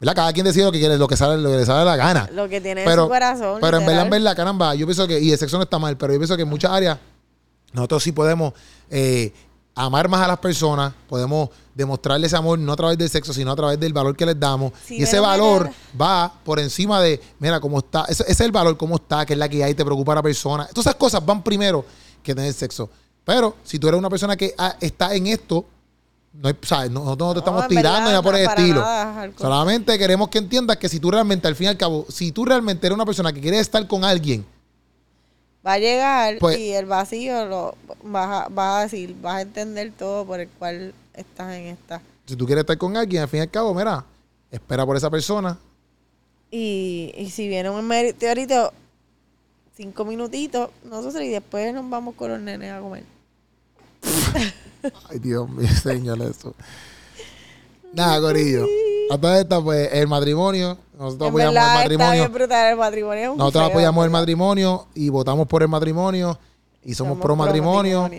Speaker 1: ¿verdad? Cada quien decide lo que quiere, lo que sale, lo que le sale la gana.
Speaker 2: Lo que tiene
Speaker 1: Pero,
Speaker 2: en su corazón.
Speaker 1: pero en verdad, en verdad, caramba, yo pienso que, y el sexo no está mal, pero yo pienso que en muchas áreas nosotros sí podemos eh, amar más a las personas, podemos demostrarles amor no a través del sexo, sino a través del valor que les damos.
Speaker 2: Sí,
Speaker 1: y ese valor va por encima de, mira, cómo está, ese, ese es el valor, cómo está, que es la que hay, te preocupa a la persona. Todas esas cosas van primero que tener sexo. Pero si tú eres una persona que ah, está en esto, no hay, ¿sabes? No- nosotros no te estamos tirando
Speaker 2: verdad,
Speaker 1: ya por el estilo.
Speaker 2: nada.
Speaker 1: Solamente queremos que entiendas que si tú realmente, al fin y al cabo, si tú realmente eres una persona que quiere estar con alguien,
Speaker 2: Va a llegar
Speaker 1: Pues-
Speaker 2: y el vacío lo vas a, vas a decir, vas a entender todo por el cual estás en esta.
Speaker 1: si tú quieres estar con alguien, al fin y al cabo, mira, espera por esa persona.
Speaker 2: Y, y si viene un meteorito, cinco minutitos, nosotros y después nos vamos con los nenes a comer.
Speaker 1: Ay, Dios mío, señor, eso. Nada, Corillo. Hasta esta, pues, el matrimonio. Nosotros
Speaker 2: En
Speaker 1: apoyamos
Speaker 2: verdad,
Speaker 1: el
Speaker 2: está bien
Speaker 1: matrimonio.
Speaker 2: brutal el matrimonio.
Speaker 1: Nosotros apoyamos el matrimonio y votamos por el matrimonio y somos, pro matrimonio.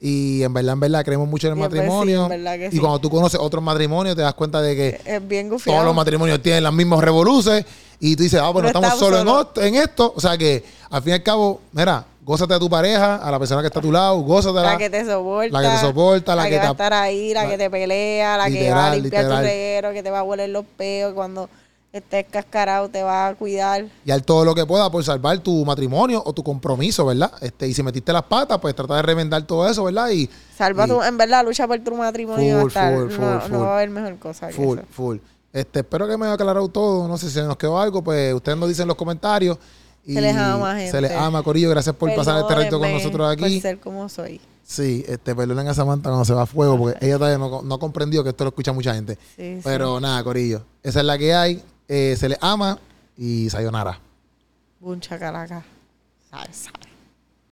Speaker 1: Y en verdad, en verdad, creemos mucho en el
Speaker 2: Y en verdad,
Speaker 1: matrimonio.
Speaker 2: sí, en que
Speaker 1: y
Speaker 2: sí.
Speaker 1: cuando tú conoces otros matrimonios, te das cuenta de que
Speaker 2: Es bien
Speaker 1: todos los matrimonios tienen las mismas revoluces y tú dices, ah, pues no estamos
Speaker 2: estamos
Speaker 1: solos en
Speaker 2: solos.
Speaker 1: ot- en, esto. O sea que, al fin y al cabo, mira, gózate a tu pareja, a la persona que está a tu lado, gózate
Speaker 2: La que te soporta.
Speaker 1: la que te soporta, la que
Speaker 2: va
Speaker 1: te
Speaker 2: a estar ahí, la,
Speaker 1: la-
Speaker 2: que te pelea, la que va a limpiar
Speaker 1: literal.
Speaker 2: tu reguero, que te va a hueler los peos, cuando estés cascarado te va a cuidar.
Speaker 1: y al todo lo que pueda por salvar tu matrimonio o tu compromiso, ¿verdad? Este, y si metiste las patas, pues trata de remendar todo eso, ¿verdad? Y
Speaker 2: Salva
Speaker 1: y
Speaker 2: tu, en verdad, lucha por tu matrimonio.
Speaker 1: Full, full,
Speaker 2: no,
Speaker 1: full,
Speaker 2: no va a haber mejor cosa que
Speaker 1: full,
Speaker 2: eso.
Speaker 1: full. Este, espero que me haya aclarado todo. No sé si se nos quedó algo, pues ustedes nos dicen en los comentarios. Y
Speaker 2: Se les ama,
Speaker 1: Se les
Speaker 2: gente.
Speaker 1: ama, Corillo. Gracias por pasar este reto con nosotros aquí.
Speaker 2: Por ser como soy.
Speaker 1: Sí, este, perdonen a Samantha cuando se va a fuego, porque ella todavía no, no ha comprendido que esto lo escucha mucha gente.
Speaker 2: Sí, sí.
Speaker 1: Pero nada, Corillo. Esa es la que hay. Eh, se les ama y sayonara.
Speaker 2: Buncha calaca. Sabes, sabes.